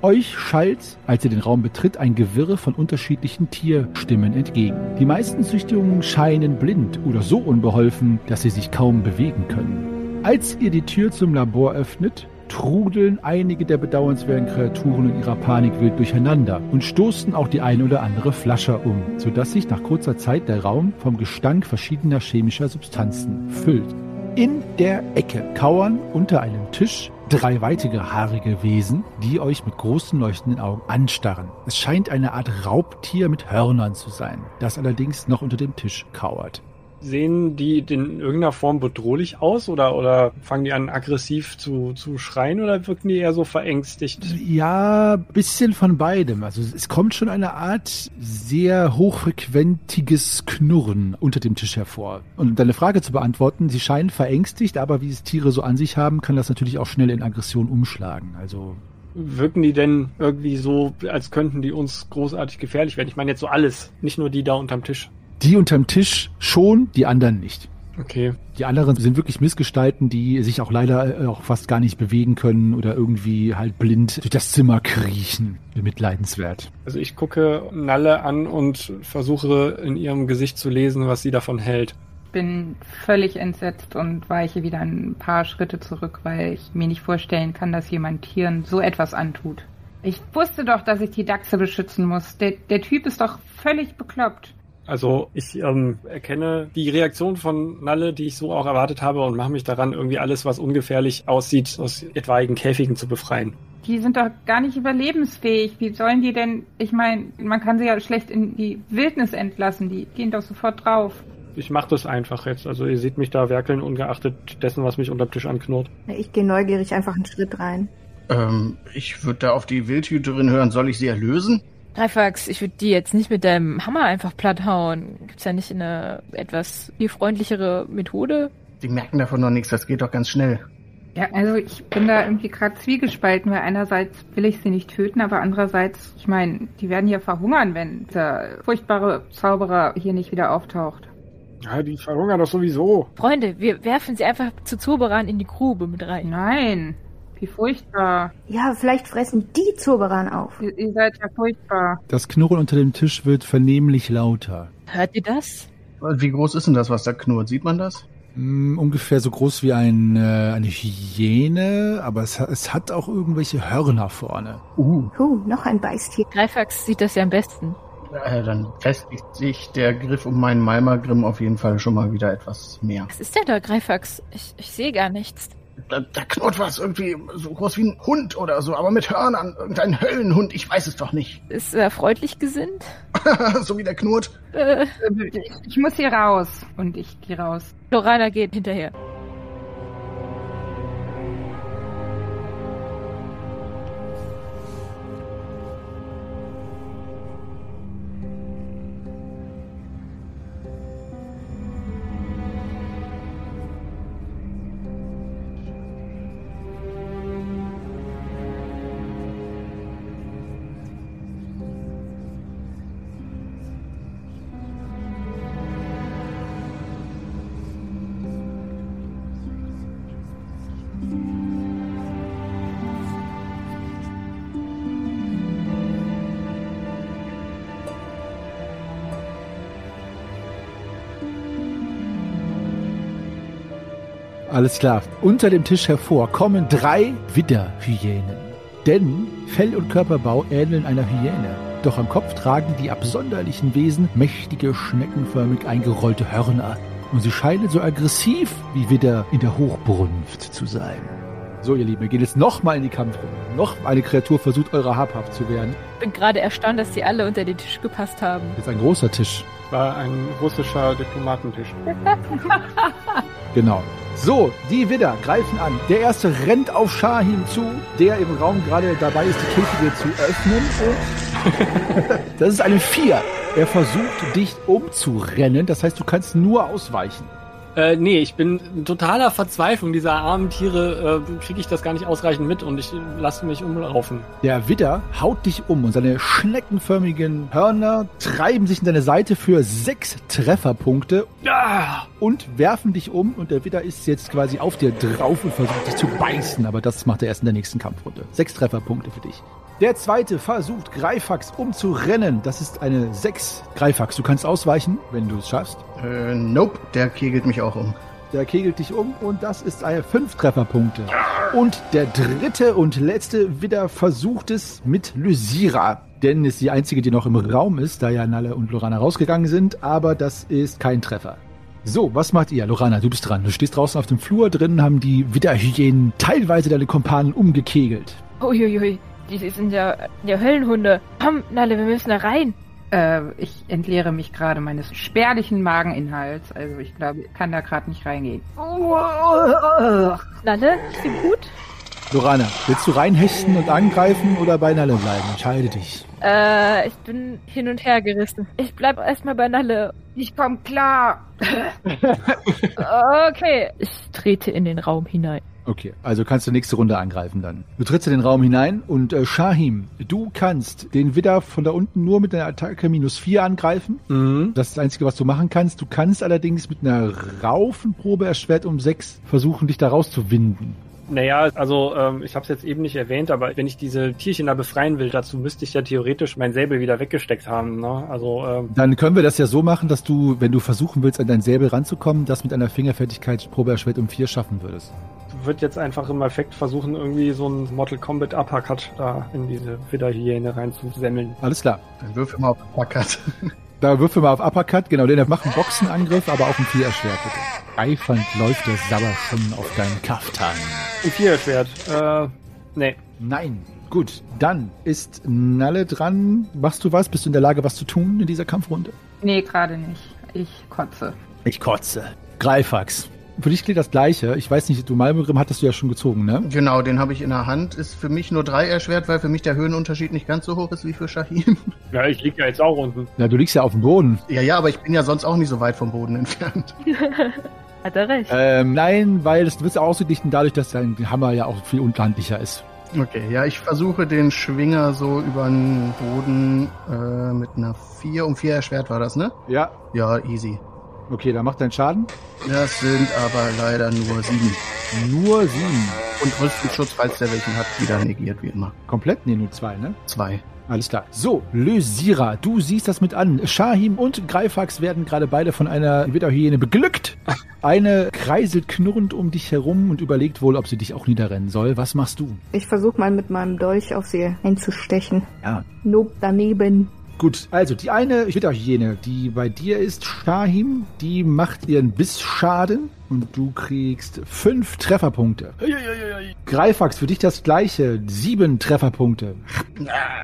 Euch schallt, als ihr den Raum betritt, ein Gewirre von unterschiedlichen Tierstimmen entgegen. Die meisten Züchtungen scheinen blind oder so unbeholfen, dass sie sich kaum bewegen können. Als ihr die Tür zum Labor öffnet, trudeln einige der bedauernswerten Kreaturen in ihrer Panik wild durcheinander und stoßen auch die ein oder andere Flasche um, sodass sich nach kurzer Zeit der Raum vom Gestank verschiedener chemischer Substanzen füllt. In der Ecke kauern unter einem Tisch drei weitere haarige Wesen, die euch mit großen leuchtenden Augen anstarren. Es scheint eine Art Raubtier mit Hörnern zu sein, das allerdings noch unter dem Tisch kauert. Sehen die in irgendeiner Form bedrohlich aus oder, oder fangen die an aggressiv zu, zu schreien oder wirken die eher so verängstigt? Ja, bisschen von beidem. Also es kommt schon eine Art sehr hochfrequentiges Knurren unter dem Tisch hervor. Und um deine Frage zu beantworten, sie scheinen verängstigt, aber wie es Tiere so an sich haben, kann das natürlich auch schnell in Aggression umschlagen. Also Wirken die denn irgendwie so, als könnten die uns großartig gefährlich werden? Ich meine jetzt so alles, nicht nur die da unterm Tisch. Die unterm Tisch schon, die anderen nicht. Okay. Die anderen sind wirklich Missgestalten, die sich auch leider äh, auch fast gar nicht bewegen können oder irgendwie halt blind durch das Zimmer kriechen. Mitleidenswert. Also ich gucke Nalle an und versuche in ihrem Gesicht zu lesen, was sie davon hält. Bin völlig entsetzt und weiche wieder ein paar Schritte zurück, weil ich mir nicht vorstellen kann, dass jemand Tieren so etwas antut. Ich wusste doch, dass ich die Dachse beschützen muss. Der, der Typ ist doch völlig bekloppt. Also ich ähm, erkenne die Reaktion von Nalle, die ich so auch erwartet habe und mache mich daran, irgendwie alles, was ungefährlich aussieht, aus etwaigen Käfigen zu befreien. Die sind doch gar nicht überlebensfähig. Wie sollen die denn, ich meine, man kann sie ja schlecht in die Wildnis entlassen. Die gehen doch sofort drauf. Ich mache das einfach jetzt. Also ihr seht mich da werkeln, ungeachtet dessen, was mich unterm Tisch anknurrt. Ich gehe neugierig einfach einen Schritt rein. Ähm, ich würde da auf die Wildhüterin hören. Soll ich sie erlösen? Greifax, ich würde die jetzt nicht mit deinem Hammer einfach platt hauen. Gibt's ja nicht eine etwas tierfreundlichere Methode? Die merken davon noch nichts. Das geht doch ganz schnell. Ja, also ich bin da irgendwie gerade zwiegespalten, weil einerseits will ich sie nicht töten, aber andererseits, ich meine, die werden ja verhungern, wenn der furchtbare Zauberer hier nicht wieder auftaucht. Ja, die verhungern doch sowieso. Freunde, wir werfen sie einfach zu Zoberan in die Grube mit rein. Nein, wie furchtbar. Ja, vielleicht fressen die Zoberan auf. Ihr, ihr seid ja furchtbar. Das Knurren unter dem Tisch wird vernehmlich lauter. Hört ihr das? Wie groß ist denn das, was da knurrt? Sieht man das? Mm, ungefähr so groß wie ein, äh, eine Hyäne, aber es, es hat auch irgendwelche Hörner vorne. Uh, Huh, noch ein Beißtier. Greifax sieht das ja am besten. äh, dann festigt sich der Griff um meinen Malmagrim auf jeden Fall schon mal wieder etwas mehr. Was ist denn da, Greifax? Ich, ich sehe gar nichts. Da, da knurrt was irgendwie so groß wie ein Hund oder so, aber mit Hörnern. Irgendein Höllenhund, ich weiß es doch nicht. Ist er freundlich gesinnt? so wie der knurrt. Äh, Ich, ich muss hier raus. Und ich gehe raus. Lorana geht hinterher. Alles klar. Unter dem Tisch hervor kommen drei Widderhyänen. Denn Fell und Körperbau ähneln einer Hyäne. Doch am Kopf tragen die absonderlichen Wesen mächtige, schneckenförmig eingerollte Hörner. Und sie scheinen so aggressiv wie Widder in der Hochbrunft zu sein. So, ihr Lieben, wir gehen jetzt nochmal in die Kampfrunde. Noch eine Kreatur versucht, eurer habhaft zu werden. Bin gerade erstaunt, dass die alle unter den Tisch gepasst haben. Jetzt ein großer Tisch. War ein russischer Diplomatentisch. Genau. So, die Widder greifen an. Der erste rennt auf Shahim zu, der im Raum gerade dabei ist, die Käfige zu öffnen. Das ist eine 4. Er versucht, dich umzurennen. Das heißt, du kannst nur ausweichen. Äh, nee, ich bin in totaler Verzweiflung dieser armen Tiere, äh, kriege ich das gar nicht ausreichend mit und ich lasse mich umlaufen. Der Widder haut dich um und seine schneckenförmigen Hörner treiben sich in deine Seite für sechs Trefferpunkte Ah! und werfen dich um. Und der Widder ist jetzt quasi auf dir drauf und versucht dich zu beißen. Aber das macht er erst in der nächsten Kampfrunde. Sechs Trefferpunkte für dich. Der zweite versucht, Greifax umzurennen. Das ist eine 6. Greifax, du kannst ausweichen, wenn du es schaffst. Äh, nope, der kegelt mich auch um. Der kegelt dich um und das ist eine 5 Trefferpunkte. Und der dritte und letzte Widder versucht es mit Lysira. Denn ist die einzige, die noch im Raum ist, da ja Nalle und Lorana rausgegangen sind. Aber das ist kein Treffer. So, was macht ihr? Lorana, du bist dran. Du stehst draußen auf dem Flur. Drinnen haben die Widderhyänen teilweise deine Kumpanen umgekegelt. Uiuiui, die sind ja, ja Höllenhunde. Komm, Nalle, wir müssen da rein. Äh, ich entleere mich gerade meines spärlichen Mageninhalts. Also ich glaube, ich kann da gerade nicht reingehen. Nalle, ist dir gut? Lorana, willst du reinhechten und angreifen oder bei Nalle bleiben? Entscheide dich. Äh, ich bin hin und her gerissen. Ich bleib erstmal bei Nalle. Ich komm klar. Okay. Ich trete in den Raum hinein. Okay, also kannst du nächste Runde angreifen dann. Du trittst in den Raum hinein und äh, Shahim, du kannst den Widder von da unten nur mit einer Attacke minus 4 angreifen. Mhm. Das ist das Einzige, was du machen kannst. Du kannst allerdings mit einer Raufenprobe erschwert um 6 versuchen, dich da rauszuwinden. Naja, also ähm, ich habe es jetzt eben nicht erwähnt, aber wenn ich diese Tierchen da befreien will, dazu müsste ich ja theoretisch mein Säbel wieder weggesteckt haben. Ne? Also ähm, Dann können wir das ja so machen, dass du, wenn du versuchen willst, an dein Säbel ranzukommen, das mit einer Fingerfertigkeitsprobe erschwert um 4 schaffen würdest. Wird jetzt einfach im Effekt versuchen, irgendwie so ein Mortal Kombat Uppercut da in diese Widderhyäne reinzusemmeln. Alles klar. Dann würfel mal auf Plakat. Da würfel mal auf Uppercut, genau, den macht einen Boxenangriff, aber auf ein 4 erschwert bitte. Eifernd läuft der Sabber schon auf deinen Kaftan. Ein Viererschwert. Äh, nee. Nein. Gut, dann ist Nalle dran. Machst du was? Bist du in der Lage, was zu tun in dieser Kampfrunde? Nee, gerade nicht. Ich kotze. Ich kotze. Greifax. Für dich gilt das Gleiche. Ich weiß nicht, du Malmogrim hattest du ja schon gezogen, ne? genau, den habe ich in der Hand. Ist für mich nur drei erschwert, weil für mich der Höhenunterschied nicht ganz so hoch ist wie für Shahim. Ja, ich lieg ja jetzt auch unten. Ja, du liegst ja auf dem Boden. ja, ja, aber ich bin ja sonst auch nicht so weit vom Boden entfernt. Hat er recht. Ähm, nein, weil es wird ausgeglichen dadurch, dass dein Hammer ja auch viel unhandlicher ist. Okay, ja, ich versuche den Schwinger so über den Boden äh, mit einer 4 um 4 erschwert war das, ne? Ja. Ja, easy. Okay, dann macht dein Schaden. Das sind aber leider nur 7. Nur sieben. Und Rüstungsschutz, falls der welchen hat, wieder negiert, wie immer. Komplett? Nee, nur zwei, ne? 2. Alles klar. So, Lysira, du siehst das mit an. Shahim und Greifax werden gerade beide von einer Widderhyäne beglückt. Eine kreiselt knurrend um dich herum und überlegt wohl, ob sie dich auch niederrennen soll. Was machst du? Ich versuche mal mit meinem Dolch auf sie einzustechen. Ja. Nope, daneben. Gut, also die eine Widderhyäne, die bei dir ist, Shahim, die macht ihren Bissschaden und du kriegst fünf Trefferpunkte. Greifax, für dich das gleiche, sieben Trefferpunkte.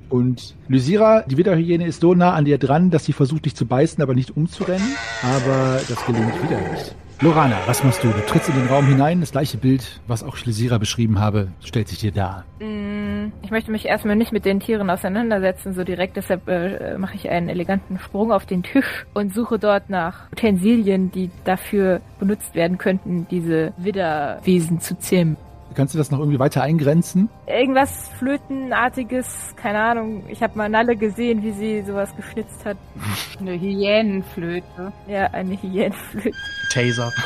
Und Lysira, die Widderhyäne, ist so nah an dir dran, dass sie versucht, dich zu beißen, aber nicht umzurennen. Aber das gelingt wieder nicht. Lorana, was machst du? Du trittst in den Raum hinein, das gleiche Bild, was auch Lysira beschrieben habe, stellt sich dir dar. Mm, Ich möchte mich erstmal nicht mit den Tieren auseinandersetzen, so direkt. Deshalb äh, mache ich einen eleganten Sprung auf den Tisch und suche dort nach Utensilien, die dafür benutzt werden könnten, diese Widderwesen zu zähmen. Kannst du das noch irgendwie weiter eingrenzen? Irgendwas Flötenartiges, keine Ahnung. Ich habe mal Nalle gesehen, wie sie sowas geschnitzt hat. Eine Hyänenflöte. Ja, eine Hyänenflöte. Taser.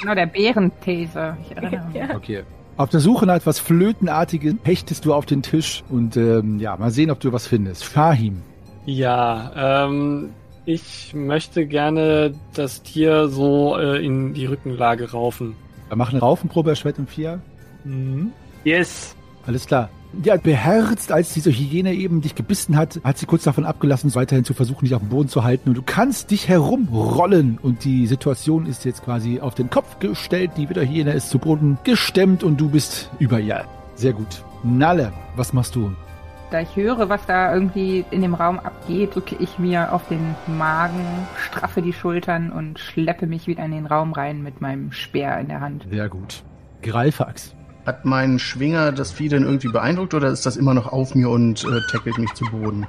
Genau, der Bärentaser. Ich erinnere mich. Ja. Okay. Auf der Suche nach etwas Flötenartiges hechtest du auf den Tisch und ähm, ja, mal sehen, ob du was findest. Fahim. Ja, ähm, ich möchte gerne das Tier so äh, in die Rückenlage raufen. Mach eine Raufenprobe, Schwert und Vier. Mhm. Yes. Alles klar. Ja, beherzt, als diese Hyäne eben dich gebissen hat, hat sie kurz davon abgelassen, weiterhin zu versuchen, dich auf dem Boden zu halten. Und du kannst dich herumrollen. Und die Situation ist jetzt quasi auf den Kopf gestellt. Die Widderhyäne ist zu Boden gestemmt und du bist über ihr. Sehr gut. Nalle, was machst du? Da ich höre, was da irgendwie in dem Raum abgeht, drücke ich mir auf den Magen, straffe die Schultern und schleppe mich wieder in den Raum rein mit meinem Speer in der Hand. Sehr gut. Greifax. Hat mein Schwinger das Vieh denn irgendwie beeindruckt oder ist das immer noch auf mir und äh, tackelt mich zu Boden?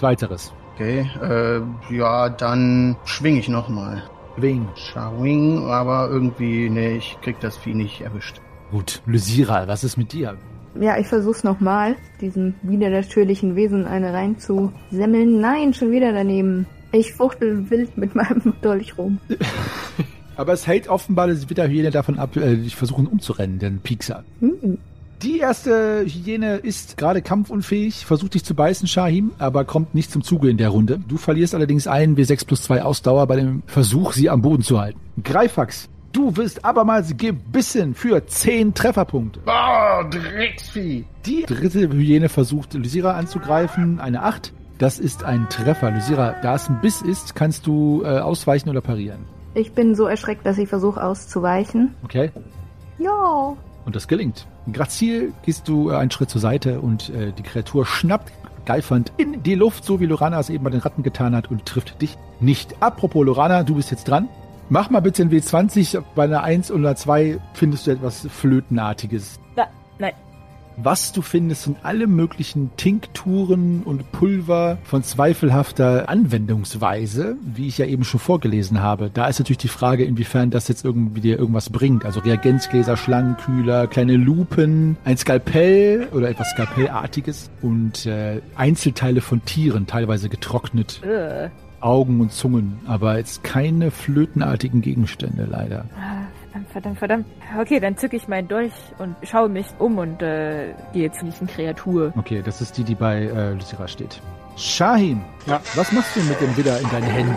Weiteres. Okay, äh, ja, dann schwing ich nochmal. Wing. Schwing, aber irgendwie, nee, ich krieg das Vieh nicht erwischt. Gut. Lysira, was ist mit dir? Ja, ich versuch's nochmal, diesem widernatürlichen Wesen eine reinzusemmeln. Nein, schon wieder daneben. Ich fuchtel wild mit meinem Dolch rum. Aber es hält offenbar die Widderhyäne davon ab, äh, dich versuchen umzurennen, den Piekser. Hm. Die erste Hyäne ist gerade kampfunfähig, versucht dich zu beißen, Shahim, aber kommt nicht zum Zuge in der Runde. Du verlierst allerdings einen W6 plus 2 Ausdauer bei dem Versuch, sie am Boden zu halten. Greifax, du wirst abermals gebissen für 10 Trefferpunkte. Oh, Drecksvieh! Die dritte Hyäne versucht, Lysira anzugreifen, eine 8. Das ist ein Treffer. Lysira, da es ein Biss ist, kannst du äh, ausweichen oder parieren. Ich bin so erschreckt, dass ich versuche auszuweichen. Okay? Ja. Und das gelingt. Grazil gehst du äh, einen Schritt zur Seite und äh, die Kreatur schnappt geifernd in die Luft, so wie Lorana es eben bei den Ratten getan hat und trifft dich nicht. Apropos Lorana, du bist jetzt dran. Mach mal bitte ein W20. Bei einer 1 und einer 2 findest du etwas Flötenartiges. Na, nein. Was du findest, sind alle möglichen Tinkturen und Pulver von zweifelhafter Anwendungsweise, wie ich ja eben schon vorgelesen habe. Da ist natürlich die Frage, inwiefern das jetzt irgendwie dir irgendwas bringt. Also Reagenzgläser, Schlangenkühler, kleine Lupen, ein Skalpell oder etwas Skalpellartiges und äh, Einzelteile von Tieren, teilweise getrocknet, Äh. Augen und Zungen, aber jetzt keine flötenartigen Gegenstände leider. Verdammt, verdammt, verdammt. Okay, dann zücke ich meinen Dolch und schaue mich um und äh, gehe zu diesen Kreatur. Okay, das ist die, die bei äh, Lucira steht. Shahin, Ja. was machst du mit dem Widder in deinen Händen?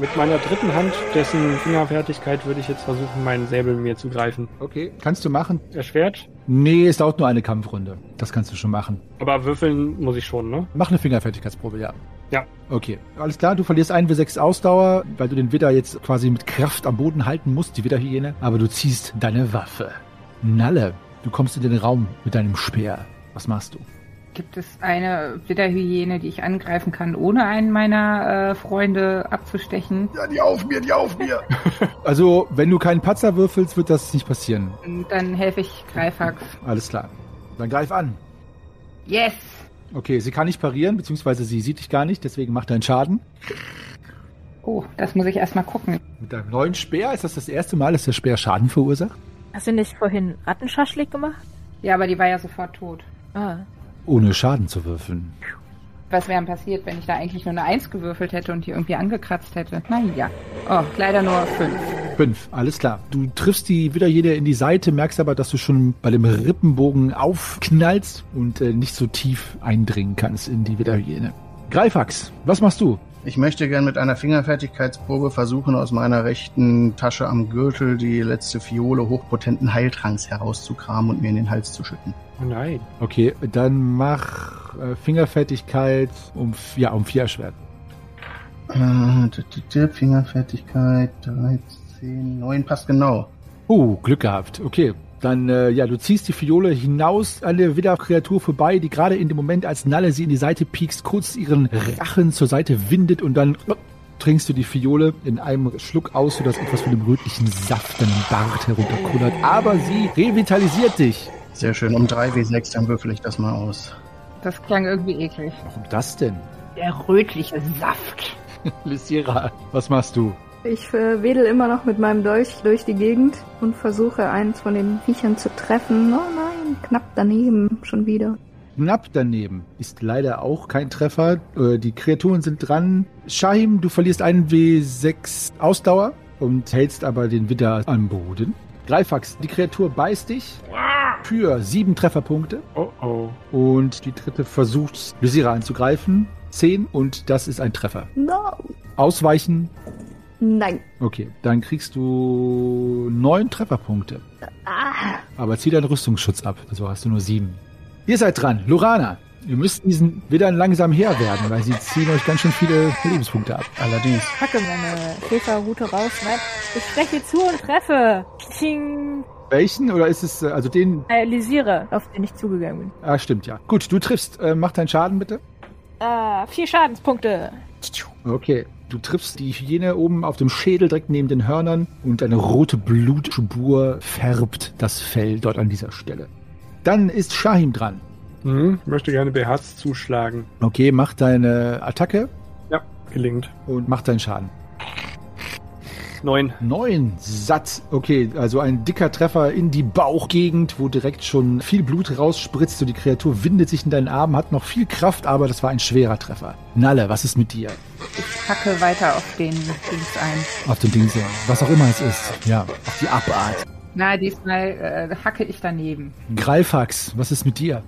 Mit meiner dritten Hand, dessen Fingerfertigkeit, würde ich jetzt versuchen, meinen Säbel mir zu greifen. Okay. Kannst du machen? Erschwert, Nee, es dauert nur eine Kampfrunde. Das kannst du schon machen. aber würfeln muss ich schon, ne? Mach eine Fingerfertigkeitsprobe, ja. Ja. Okay, alles klar. Du verlierst einen W6 Ausdauer, weil du den Widder jetzt quasi mit Kraft am Boden halten musst, die Widderhyäne. Aber du ziehst deine Waffe. Nalle, du kommst in den Raum mit deinem Speer. Was machst du? Gibt es eine Widderhyäne, die ich angreifen kann, ohne einen meiner äh, Freunde abzustechen? Ja, die auf mir, die auf mir! Also, wenn du keinen Patzer würfelst, wird das nicht passieren. Dann helfe ich Greifax. Alles klar. Dann greif an. Yes! Okay, sie kann nicht parieren, beziehungsweise sie sieht dich gar nicht, deswegen macht deinen Schaden. Oh, das muss ich erstmal gucken. Mit deinem neuen Speer ist das das erste Mal, dass der Speer Schaden verursacht? Hast du nicht vorhin Rattenschaschlik gemacht? Ja, aber die war ja sofort tot. Ah. Ohne Schaden zu würfeln. Was wäre passiert, wenn ich da eigentlich nur eine Eins gewürfelt hätte und die irgendwie angekratzt hätte? Naja. Oh, leider nur fünf. Fünf, alles klar. Du triffst die wieder jeder in die Seite, merkst aber, dass du schon bei dem Rippenbogen aufknallst und äh, nicht so tief eindringen kannst in die Widerhyäne. Greifax, was machst du? Ich möchte gern mit einer Fingerfertigkeitsprobe versuchen, aus meiner rechten Tasche am Gürtel die letzte Fiole hochpotenten Heiltranks herauszukramen und mir in den Hals zu schütten. Oh nein. Okay, dann mach äh, Fingerfertigkeit um, ja, um vier erschwert. Äh, Fingerfertigkeit 13, 9 passt genau. Oh, Glück gehabt. Okay. Dann, äh, ja, du ziehst die Fiole hinaus an der Widder-Kreatur vorbei, die gerade in dem Moment, als Nalle sie in die Seite piekst, kurz ihren Rachen zur Seite windet und dann äh, trinkst du die Fiole in einem Schluck aus, sodass etwas von dem rötlichen Saft deinem Bart herunterkullert. Aber sie revitalisiert dich. Sehr schön. Um 3W6, dann würfel ich das mal aus. Das klang irgendwie eklig. Warum das denn? Der rötliche Saft. Lysira, was machst du? Ich äh, wedel immer noch mit meinem Dolch durch die Gegend und versuche eins von den Viechern zu treffen. Oh nein, knapp daneben schon wieder. Knapp daneben ist leider auch kein Treffer. Äh, Die Kreaturen sind dran. Shahim, du verlierst einen W6 Ausdauer und hältst aber den Widder am Boden. Greifax, die Kreatur beißt dich für sieben Trefferpunkte. Oh oh. Und die dritte versucht, Lysira anzugreifen. Zehn und das ist ein Treffer. No. Ausweichen. Nein. Okay, dann kriegst du neun Trefferpunkte. Ah. Aber zieh deinen Rüstungsschutz ab. Also hast du nur sieben. Ihr seid dran. Lorana. Ihr müsst diesen Widdern langsam Herr werden, weil sie ziehen euch ganz schön viele Lebenspunkte ab. Allerdings. Packe meine Käferrute raus. Nein, ich spreche zu und treffe. Ching. Welchen? Oder ist es, äh, also den, Äh, Lysire, auf den ich zugegangen bin. ah, stimmt, ja. Gut, du triffst. Äh, mach deinen Schaden bitte. Äh, vier Schadenspunkte. Okay. Du triffst die Hyäne oben auf dem Schädel direkt neben den Hörnern und eine rote Blutspur färbt das Fell dort an dieser Stelle. Dann ist Shahim dran. Hm, möchte gerne BHs zuschlagen. Okay, mach deine Attacke Ja, gelingt. und mach deinen Schaden. Neun. Neun, satt. Okay, also ein dicker Treffer in die Bauchgegend, wo direkt schon viel Blut rausspritzt. Und die Kreatur windet sich in deinen Arm, hat noch viel Kraft, aber das war ein schwerer Treffer. Nalle, was ist mit dir? Ich packe weiter auf den Dings ein. Auf dem Ding sehen. Was auch immer es ist. Ja, auf die Abart. Na, diesmal äh, hacke ich daneben. Greifax, was ist mit dir?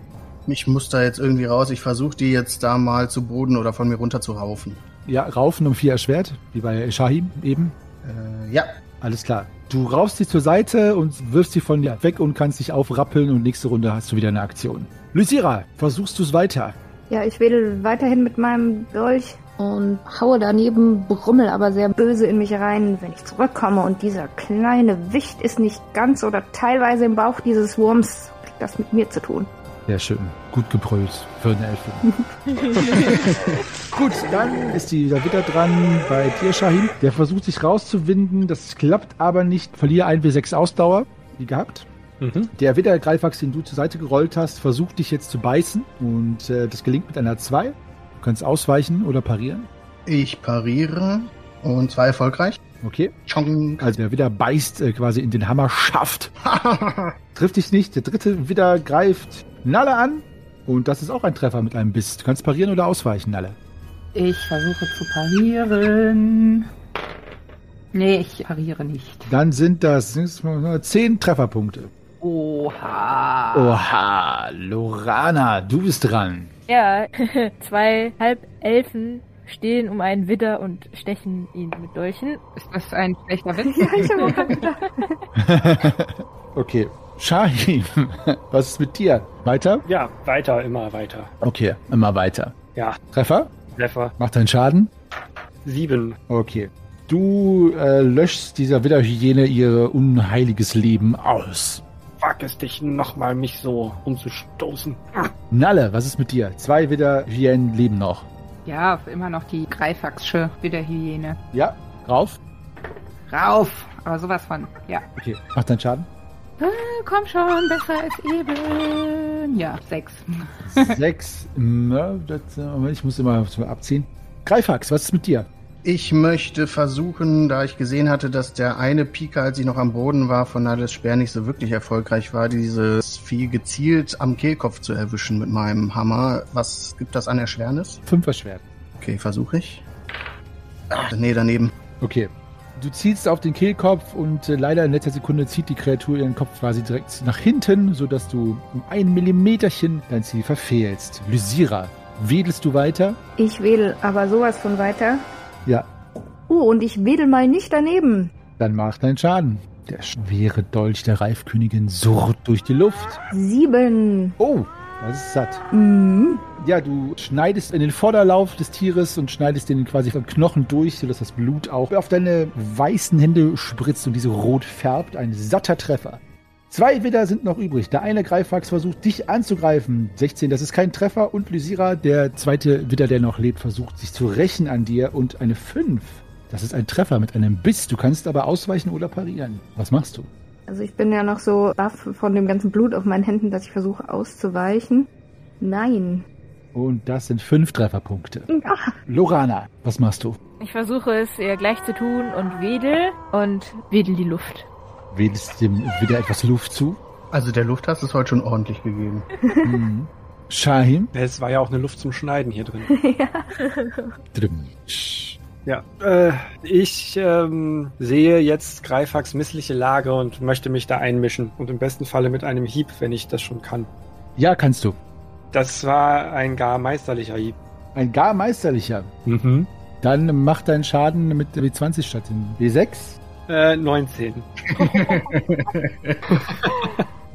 Ich muss da jetzt irgendwie raus. Ich versuche die jetzt da mal zu Boden oder von mir runter zu raufen. Ja, Raufen um vier erschwert, wie bei Shahim eben. Äh, ja. Alles klar. Du raufst sie zur Seite und wirfst sie von dir weg und kannst dich aufrappeln und nächste Runde hast du wieder eine Aktion. Lysira, versuchst du es weiter? Ja, ich wedel weiterhin mit meinem Dolch und haue daneben, brummel aber sehr böse in mich rein, wenn ich zurückkomme und dieser kleine Wicht ist nicht ganz oder teilweise im Bauch dieses Wurms. Kriegt das mit mir zu tun? Sehr schön. Gut gebrüllt für eine Elfin. Gut, dann ist die da wieder dran bei dir, Shahim. Der versucht sich rauszuwinden. Das klappt aber nicht. Verliere 1 W6 Ausdauer. Wie gehabt. Mhm. Der Widdergreifax, den du zur Seite gerollt hast, versucht dich jetzt zu beißen. Und äh, das gelingt mit einer 2. Du kannst ausweichen oder parieren. Ich pariere und zwar erfolgreich. Okay. Chong. Also der Widder beißt äh, quasi in den Hammerschaft. Trifft dich nicht. Der dritte Widder greift Nalle an. Und das ist auch ein Treffer mit einem Biss. Du kannst parieren oder ausweichen, Nalle. Ich versuche zu parieren. Nee, ich pariere nicht. Dann sind das zehn Trefferpunkte. Oha. Oha, Lorana, du bist dran. Ja, zwei Halbelfen stehen um einen Widder und stechen ihn mit Dolchen. Ist das ein schlechter Witz? Ja, ich habe auch gerade gedacht. okay. Shahim, was ist mit dir? Weiter? Ja, weiter, immer weiter. Okay, immer weiter. Ja, Treffer? Treffer. Macht deinen Schaden? Sieben. Okay. Du äh, löschst dieser Widderhyäne ihr unheiliges Leben aus. Wag es dich nochmal, mich so umzustoßen. Nalle, was ist mit dir? Zwei Widderhyänen leben noch. Ja, immer noch die Greifaxsche Widderhyäne. Ja, rauf. Rauf! Aber sowas von. Ja. Okay, macht deinen Schaden. Ah, komm schon, besser als eben. Ja, sechs. Sechs. Na, das, äh, Moment, ich muss immer abziehen. Greifax, was ist mit dir? Ich möchte versuchen, da ich gesehen hatte, dass der eine Pika, als ich noch am Boden war, von Nades Speer nicht so wirklich erfolgreich war, dieses Vieh gezielt am Kehlkopf zu erwischen mit meinem Hammer. Was gibt das an Erschwernis? Fünf erschwert. Okay, versuche ich. Ach, nee, daneben. Okay. Du zielst auf den Kehlkopf und äh, leider in letzter Sekunde zieht die Kreatur ihren Kopf quasi direkt nach hinten, sodass du um ein Millimeterchen dein Ziel verfehlst. Lysira, wedelst du weiter? Ich wedel aber sowas von weiter. Ja, Oh, und ich wedel mal nicht daneben. dann mach deinen Schaden. Der schwere Dolch der Reifkönigin surrt durch die Luft. Sieben. Oh, das ist satt. Mhm. Ja, du schneidest in den Vorderlauf des Tieres und schneidest den quasi vom Knochen durch, sodass das Blut auch auf deine weißen Hände spritzt und diese rot färbt. Ein satter Treffer. Zwei Widder sind noch übrig. Der eine Greifwachs versucht, dich anzugreifen. 16, das ist kein Treffer. Und Lysira, der zweite Widder, der noch lebt, versucht, sich zu rächen an dir. Und eine 5. Das ist ein Treffer mit einem Biss. Du kannst aber ausweichen oder parieren. Was machst du? Also ich bin ja noch so baff von dem ganzen Blut auf meinen Händen, dass ich versuche auszuweichen. Nein. Und das sind fünf Trefferpunkte. Ach, Lorana, was machst du? Ich versuche es ihr gleich zu tun und wedel und wedel die Luft. Wählst dem wieder etwas Luft zu? Also der Lufthass ist heute schon ordentlich gegeben. Mhm. Shahim? Es war ja auch eine Luft zum Schneiden hier drin. Drim. Sch. Ja, äh, ich ähm, sehe jetzt Greifax missliche Lage und möchte mich da einmischen. Und im besten Falle mit einem Hieb, wenn ich das schon kann. Ja, kannst du. Das war ein gar meisterlicher Hieb. Ein gar meisterlicher. Mhm. Dann mach deinen Schaden mit W20 statt dem W6. Äh, 19.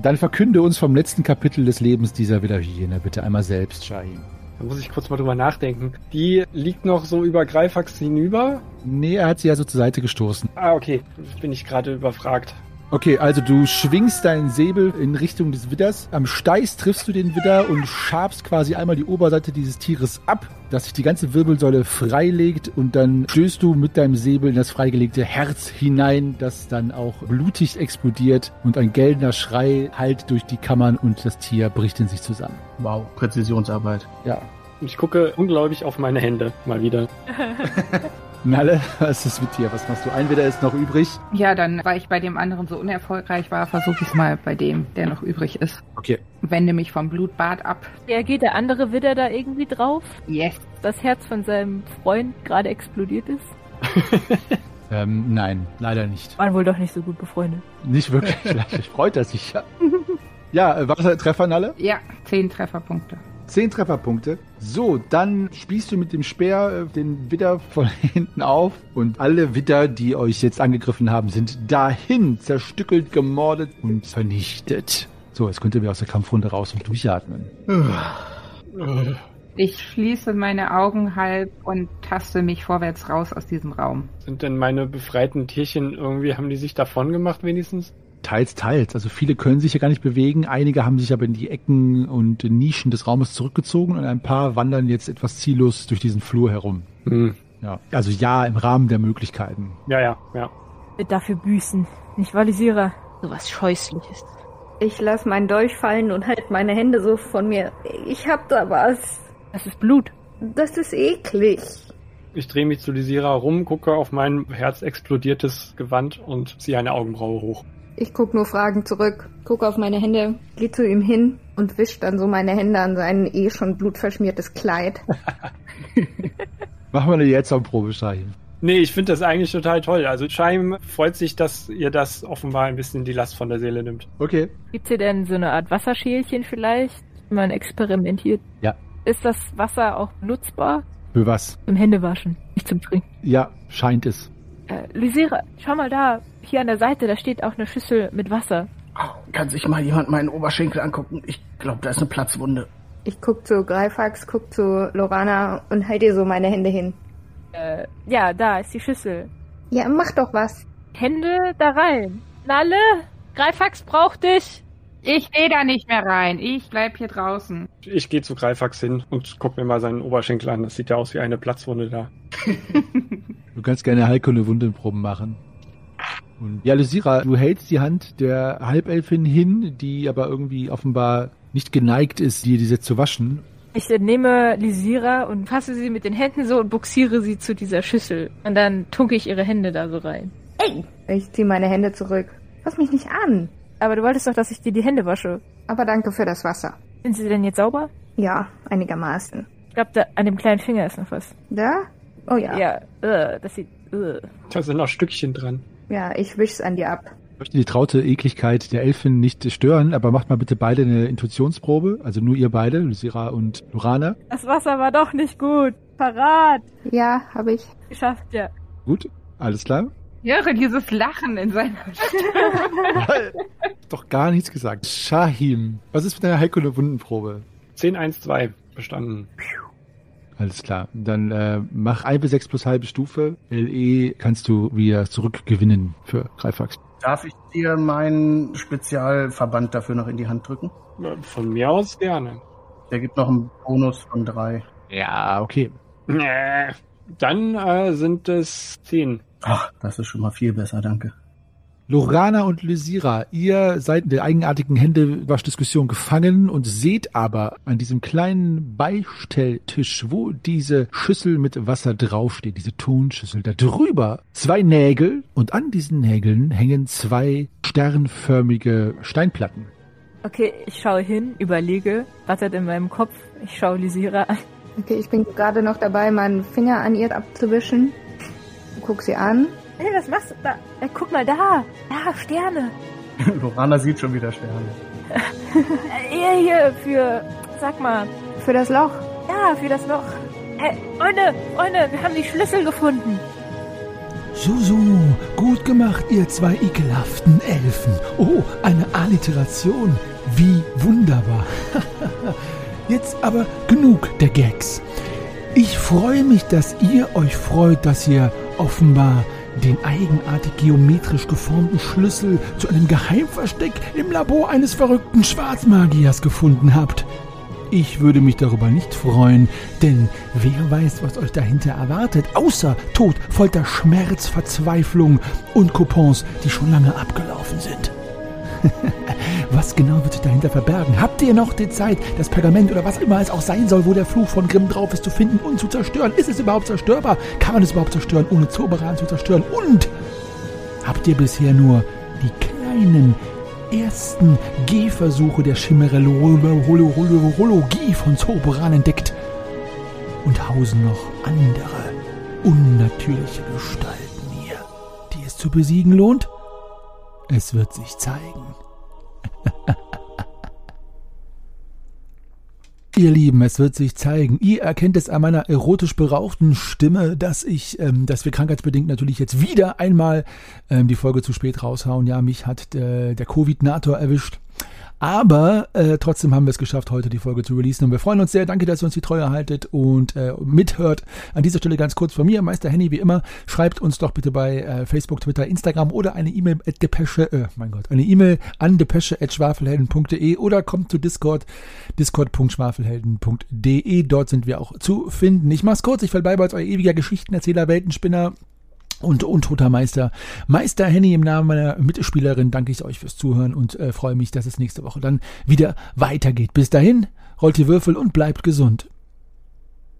Dann verkünde uns vom letzten Kapitel des Lebens dieser Wiederhyäne bitte einmal selbst, Shahim. Da muss ich kurz mal drüber nachdenken. Die liegt noch so über Greifax hinüber. Nee, er hat sie ja so zur Seite gestoßen. Ah, okay. Bin ich gerade überfragt. Okay, also du schwingst deinen Säbel in Richtung des Widders. Am Steiß triffst du den Widder und schabst quasi einmal die Oberseite dieses Tieres ab, dass sich die ganze Wirbelsäule freilegt und dann stößt du mit deinem Säbel in das freigelegte Herz hinein, das dann auch blutig explodiert und ein gellender Schrei hallt durch die Kammern und das Tier bricht in sich zusammen. Wow, Präzisionsarbeit. Ja. Und ich gucke ungläubig auf meine Hände. Mal wieder. Nalle, was ist mit dir? Was machst du? Ein Widder ist noch übrig. Ja, dann, weil ich bei dem anderen so unerfolgreich war, versuche ich es mal bei dem, der noch übrig ist. Okay. Wende mich vom Blutbad ab. Reagiert der andere Widder da irgendwie drauf? Yes. Das Herz von seinem Freund gerade explodiert ist? Ähm, nein, leider nicht. Waren wohl doch nicht so gut befreundet. Nicht wirklich. Vielleicht freut er sich ja. Ja, äh, was Treffer, Nalle? Ja, zehn Trefferpunkte. Zehn Trefferpunkte. So, dann spießt du mit dem Speer äh, den Widder von hinten auf und alle Widder, die euch jetzt angegriffen haben, sind dahin zerstückelt, gemordet und vernichtet. So, jetzt könnt ihr wieder aus der Kampfrunde raus und durchatmen. Ich schließe meine Augen halb und taste mich vorwärts raus aus diesem Raum. Sind denn meine befreiten Tierchen irgendwie, haben die sich davon gemacht wenigstens? Teils, teils. Also viele können sich ja gar nicht bewegen. Einige haben sich aber in die Ecken und Nischen des Raumes zurückgezogen und ein paar wandern jetzt etwas ziellos durch diesen Flur herum. Hm. Ja. Also ja, im Rahmen der Möglichkeiten. Ja, ja, ja. Wird dafür büßen. Nicht wahr, Lysira? Sowas Scheußliches. ich lass meinen Dolch fallen und halt meine Hände so von mir. Ich hab da was. Das ist Blut. Das ist eklig. Ich drehe mich zu Lisira rum, gucke auf mein herzexplodiertes Gewand und ziehe eine Augenbraue hoch. Ich guck nur Fragen zurück, guck auf meine Hände, geh zu ihm hin und wisch dann so meine Hände an sein eh schon blutverschmiertes Kleid. Machen wir eine Jetzt-Probe, Shahim. Nee, ich finde das eigentlich total toll. Also Scheim freut sich, dass ihr das offenbar ein bisschen die Last von der Seele nimmt. Okay. Gibt's hier denn so eine Art Wasserschälchen vielleicht, wenn man experimentiert? Ja. Ist das Wasser auch nutzbar? Für was? Zum Händewaschen, nicht zum Trinken. Ja, scheint es. Äh, Lysira, schau mal da. Hier an der Seite, da steht auch eine Schüssel mit Wasser. Kann sich mal jemand meinen Oberschenkel angucken? Ich glaube, da ist eine Platzwunde. Ich guck zu Greifax, guck zu Lorana und halt ihr so meine Hände hin. Äh, ja, da ist die Schüssel. Ja, mach doch was. Hände da rein. Nalle, Greifax braucht dich. Ich gehe da nicht mehr rein. Ich bleib hier draußen. Ich gehe zu Greifax hin und guck mir mal seinen Oberschenkel an. Das sieht ja aus wie eine Platzwunde da. Du kannst gerne Heilkunde Wundenproben machen. Und ja, Lysira, du hältst die Hand der Halbelfin hin, die aber irgendwie offenbar nicht geneigt ist, dir diese zu waschen. Ich nehme Lisira und fasse sie mit den Händen so und buxiere sie zu dieser Schüssel. Und dann tunke ich ihre Hände da so rein. Ey! Ich ziehe meine Hände zurück. Fass mich nicht an. Aber du wolltest doch, dass ich dir die Hände wasche. Aber danke für das Wasser. Sind sie denn jetzt sauber? Ja, einigermaßen. Ich glaube, da an dem kleinen Finger ist noch was. Da? Oh ja. Ja, äh, das sieht. Äh. Da sind noch Stückchen dran. Ja, ich wisch's an dir ab. Ich möchte die traute Ekligkeit der Elfin nicht stören, aber macht mal bitte beide eine Intuitionsprobe. Also nur ihr beide, Lucira und Lurana. Das Wasser war doch nicht gut. Parat. Ja, habe ich. Geschafft, ja. Gut, alles klar. Ich höre dieses Lachen in seiner Stimme. Doch gar nichts gesagt. Shahim, was ist mit deiner Heilkunde Wundenprobe? 10, 1, 2. Bestanden. Alles klar. Dann äh, mach 1 bis 6 plus halbe Stufe. LE kannst du wieder zurückgewinnen für Greifax. Darf ich dir meinen Spezialverband dafür noch in die Hand drücken? Von mir aus gerne. Der gibt noch einen Bonus von drei. Ja, okay. Äh, Dann äh, sind es 10. Ach, das ist schon mal viel besser, danke. Lorana und Lysira, ihr seid in der eigenartigen Händewaschdiskussion gefangen und seht aber an diesem kleinen Beistelltisch, wo diese Schüssel mit Wasser draufsteht, diese Tonschüssel, da drüber zwei Nägel und an diesen Nägeln hängen zwei sternförmige Steinplatten. Okay, ich schaue hin, überlege, rattert in meinem Kopf. Ich schaue Lisira an. Okay, ich bin gerade noch dabei, meinen Finger an ihr abzuwischen. Guck sie an. Hey, was machst du da? Äh, guck mal da. Da, Sterne. Lorana sieht schon wieder Sterne. Äh, ihr hier für, sag mal, Für das Loch. ja, für das Loch. Hey, Freunde, Freunde, wir haben die Schlüssel gefunden. So, so, gut gemacht, ihr zwei ekelhaften Elfen. Oh, eine Alliteration. Wie wunderbar. Jetzt aber genug der Gags. Ich freue mich, dass ihr euch freut, dass ihr offenbar den eigenartig geometrisch geformten Schlüssel zu einem Geheimversteck im Labor eines verrückten Schwarzmagiers gefunden habt. Ich würde mich darüber nicht freuen, denn wer weiß, was euch dahinter erwartet, außer Tod, Folter, Schmerz, Verzweiflung und Coupons, die schon lange abgelaufen sind. Was genau wird sich dahinter verbergen? Habt ihr noch die Zeit, das Pergament oder was immer es auch sein soll, wo der Fluch von Grimm drauf ist, zu finden und zu zerstören? Ist es überhaupt zerstörbar? Kann man es überhaupt zerstören, ohne Zauberan zu zerstören? Und habt ihr bisher nur die kleinen ersten Gehversuche der Chimerologie von Zauberan entdeckt? Und hausen noch andere unnatürliche Gestalten hier, die es zu besiegen lohnt? Es wird sich zeigen. Ihr Lieben, es wird sich zeigen. Ihr erkennt es an meiner erotisch berauchten Stimme, dass ich, ähm, dass wir krankheitsbedingt natürlich jetzt wieder einmal ähm, die Folge zu spät raushauen. Ja, mich hat äh, der Covid-Nator erwischt. Aber äh, trotzdem haben wir es geschafft, heute die Folge zu releasen. Und wir freuen uns sehr. Danke, dass ihr uns die Treue haltet und äh, mithört. An dieser Stelle ganz kurz von mir, Meister Henny, wie immer. Schreibt uns doch bitte bei äh, Facebook, Twitter, Instagram oder eine E-Mail at depesche, äh, mein Gott, eine E-Mail an depesche.schwafelhelden.de oder kommt zu Discord, discord.schwafelhelden.de. Dort sind wir auch zu finden. Ich mach's kurz, ich verbleibe als euer ewiger Geschichtenerzähler, Weltenspinner und untoter Meister. Meister Henny im Namen meiner Mitspielerin danke ich euch fürs Zuhören und äh, freue mich, dass es nächste Woche dann wieder weitergeht. Bis dahin, rollt die Würfel und bleibt gesund.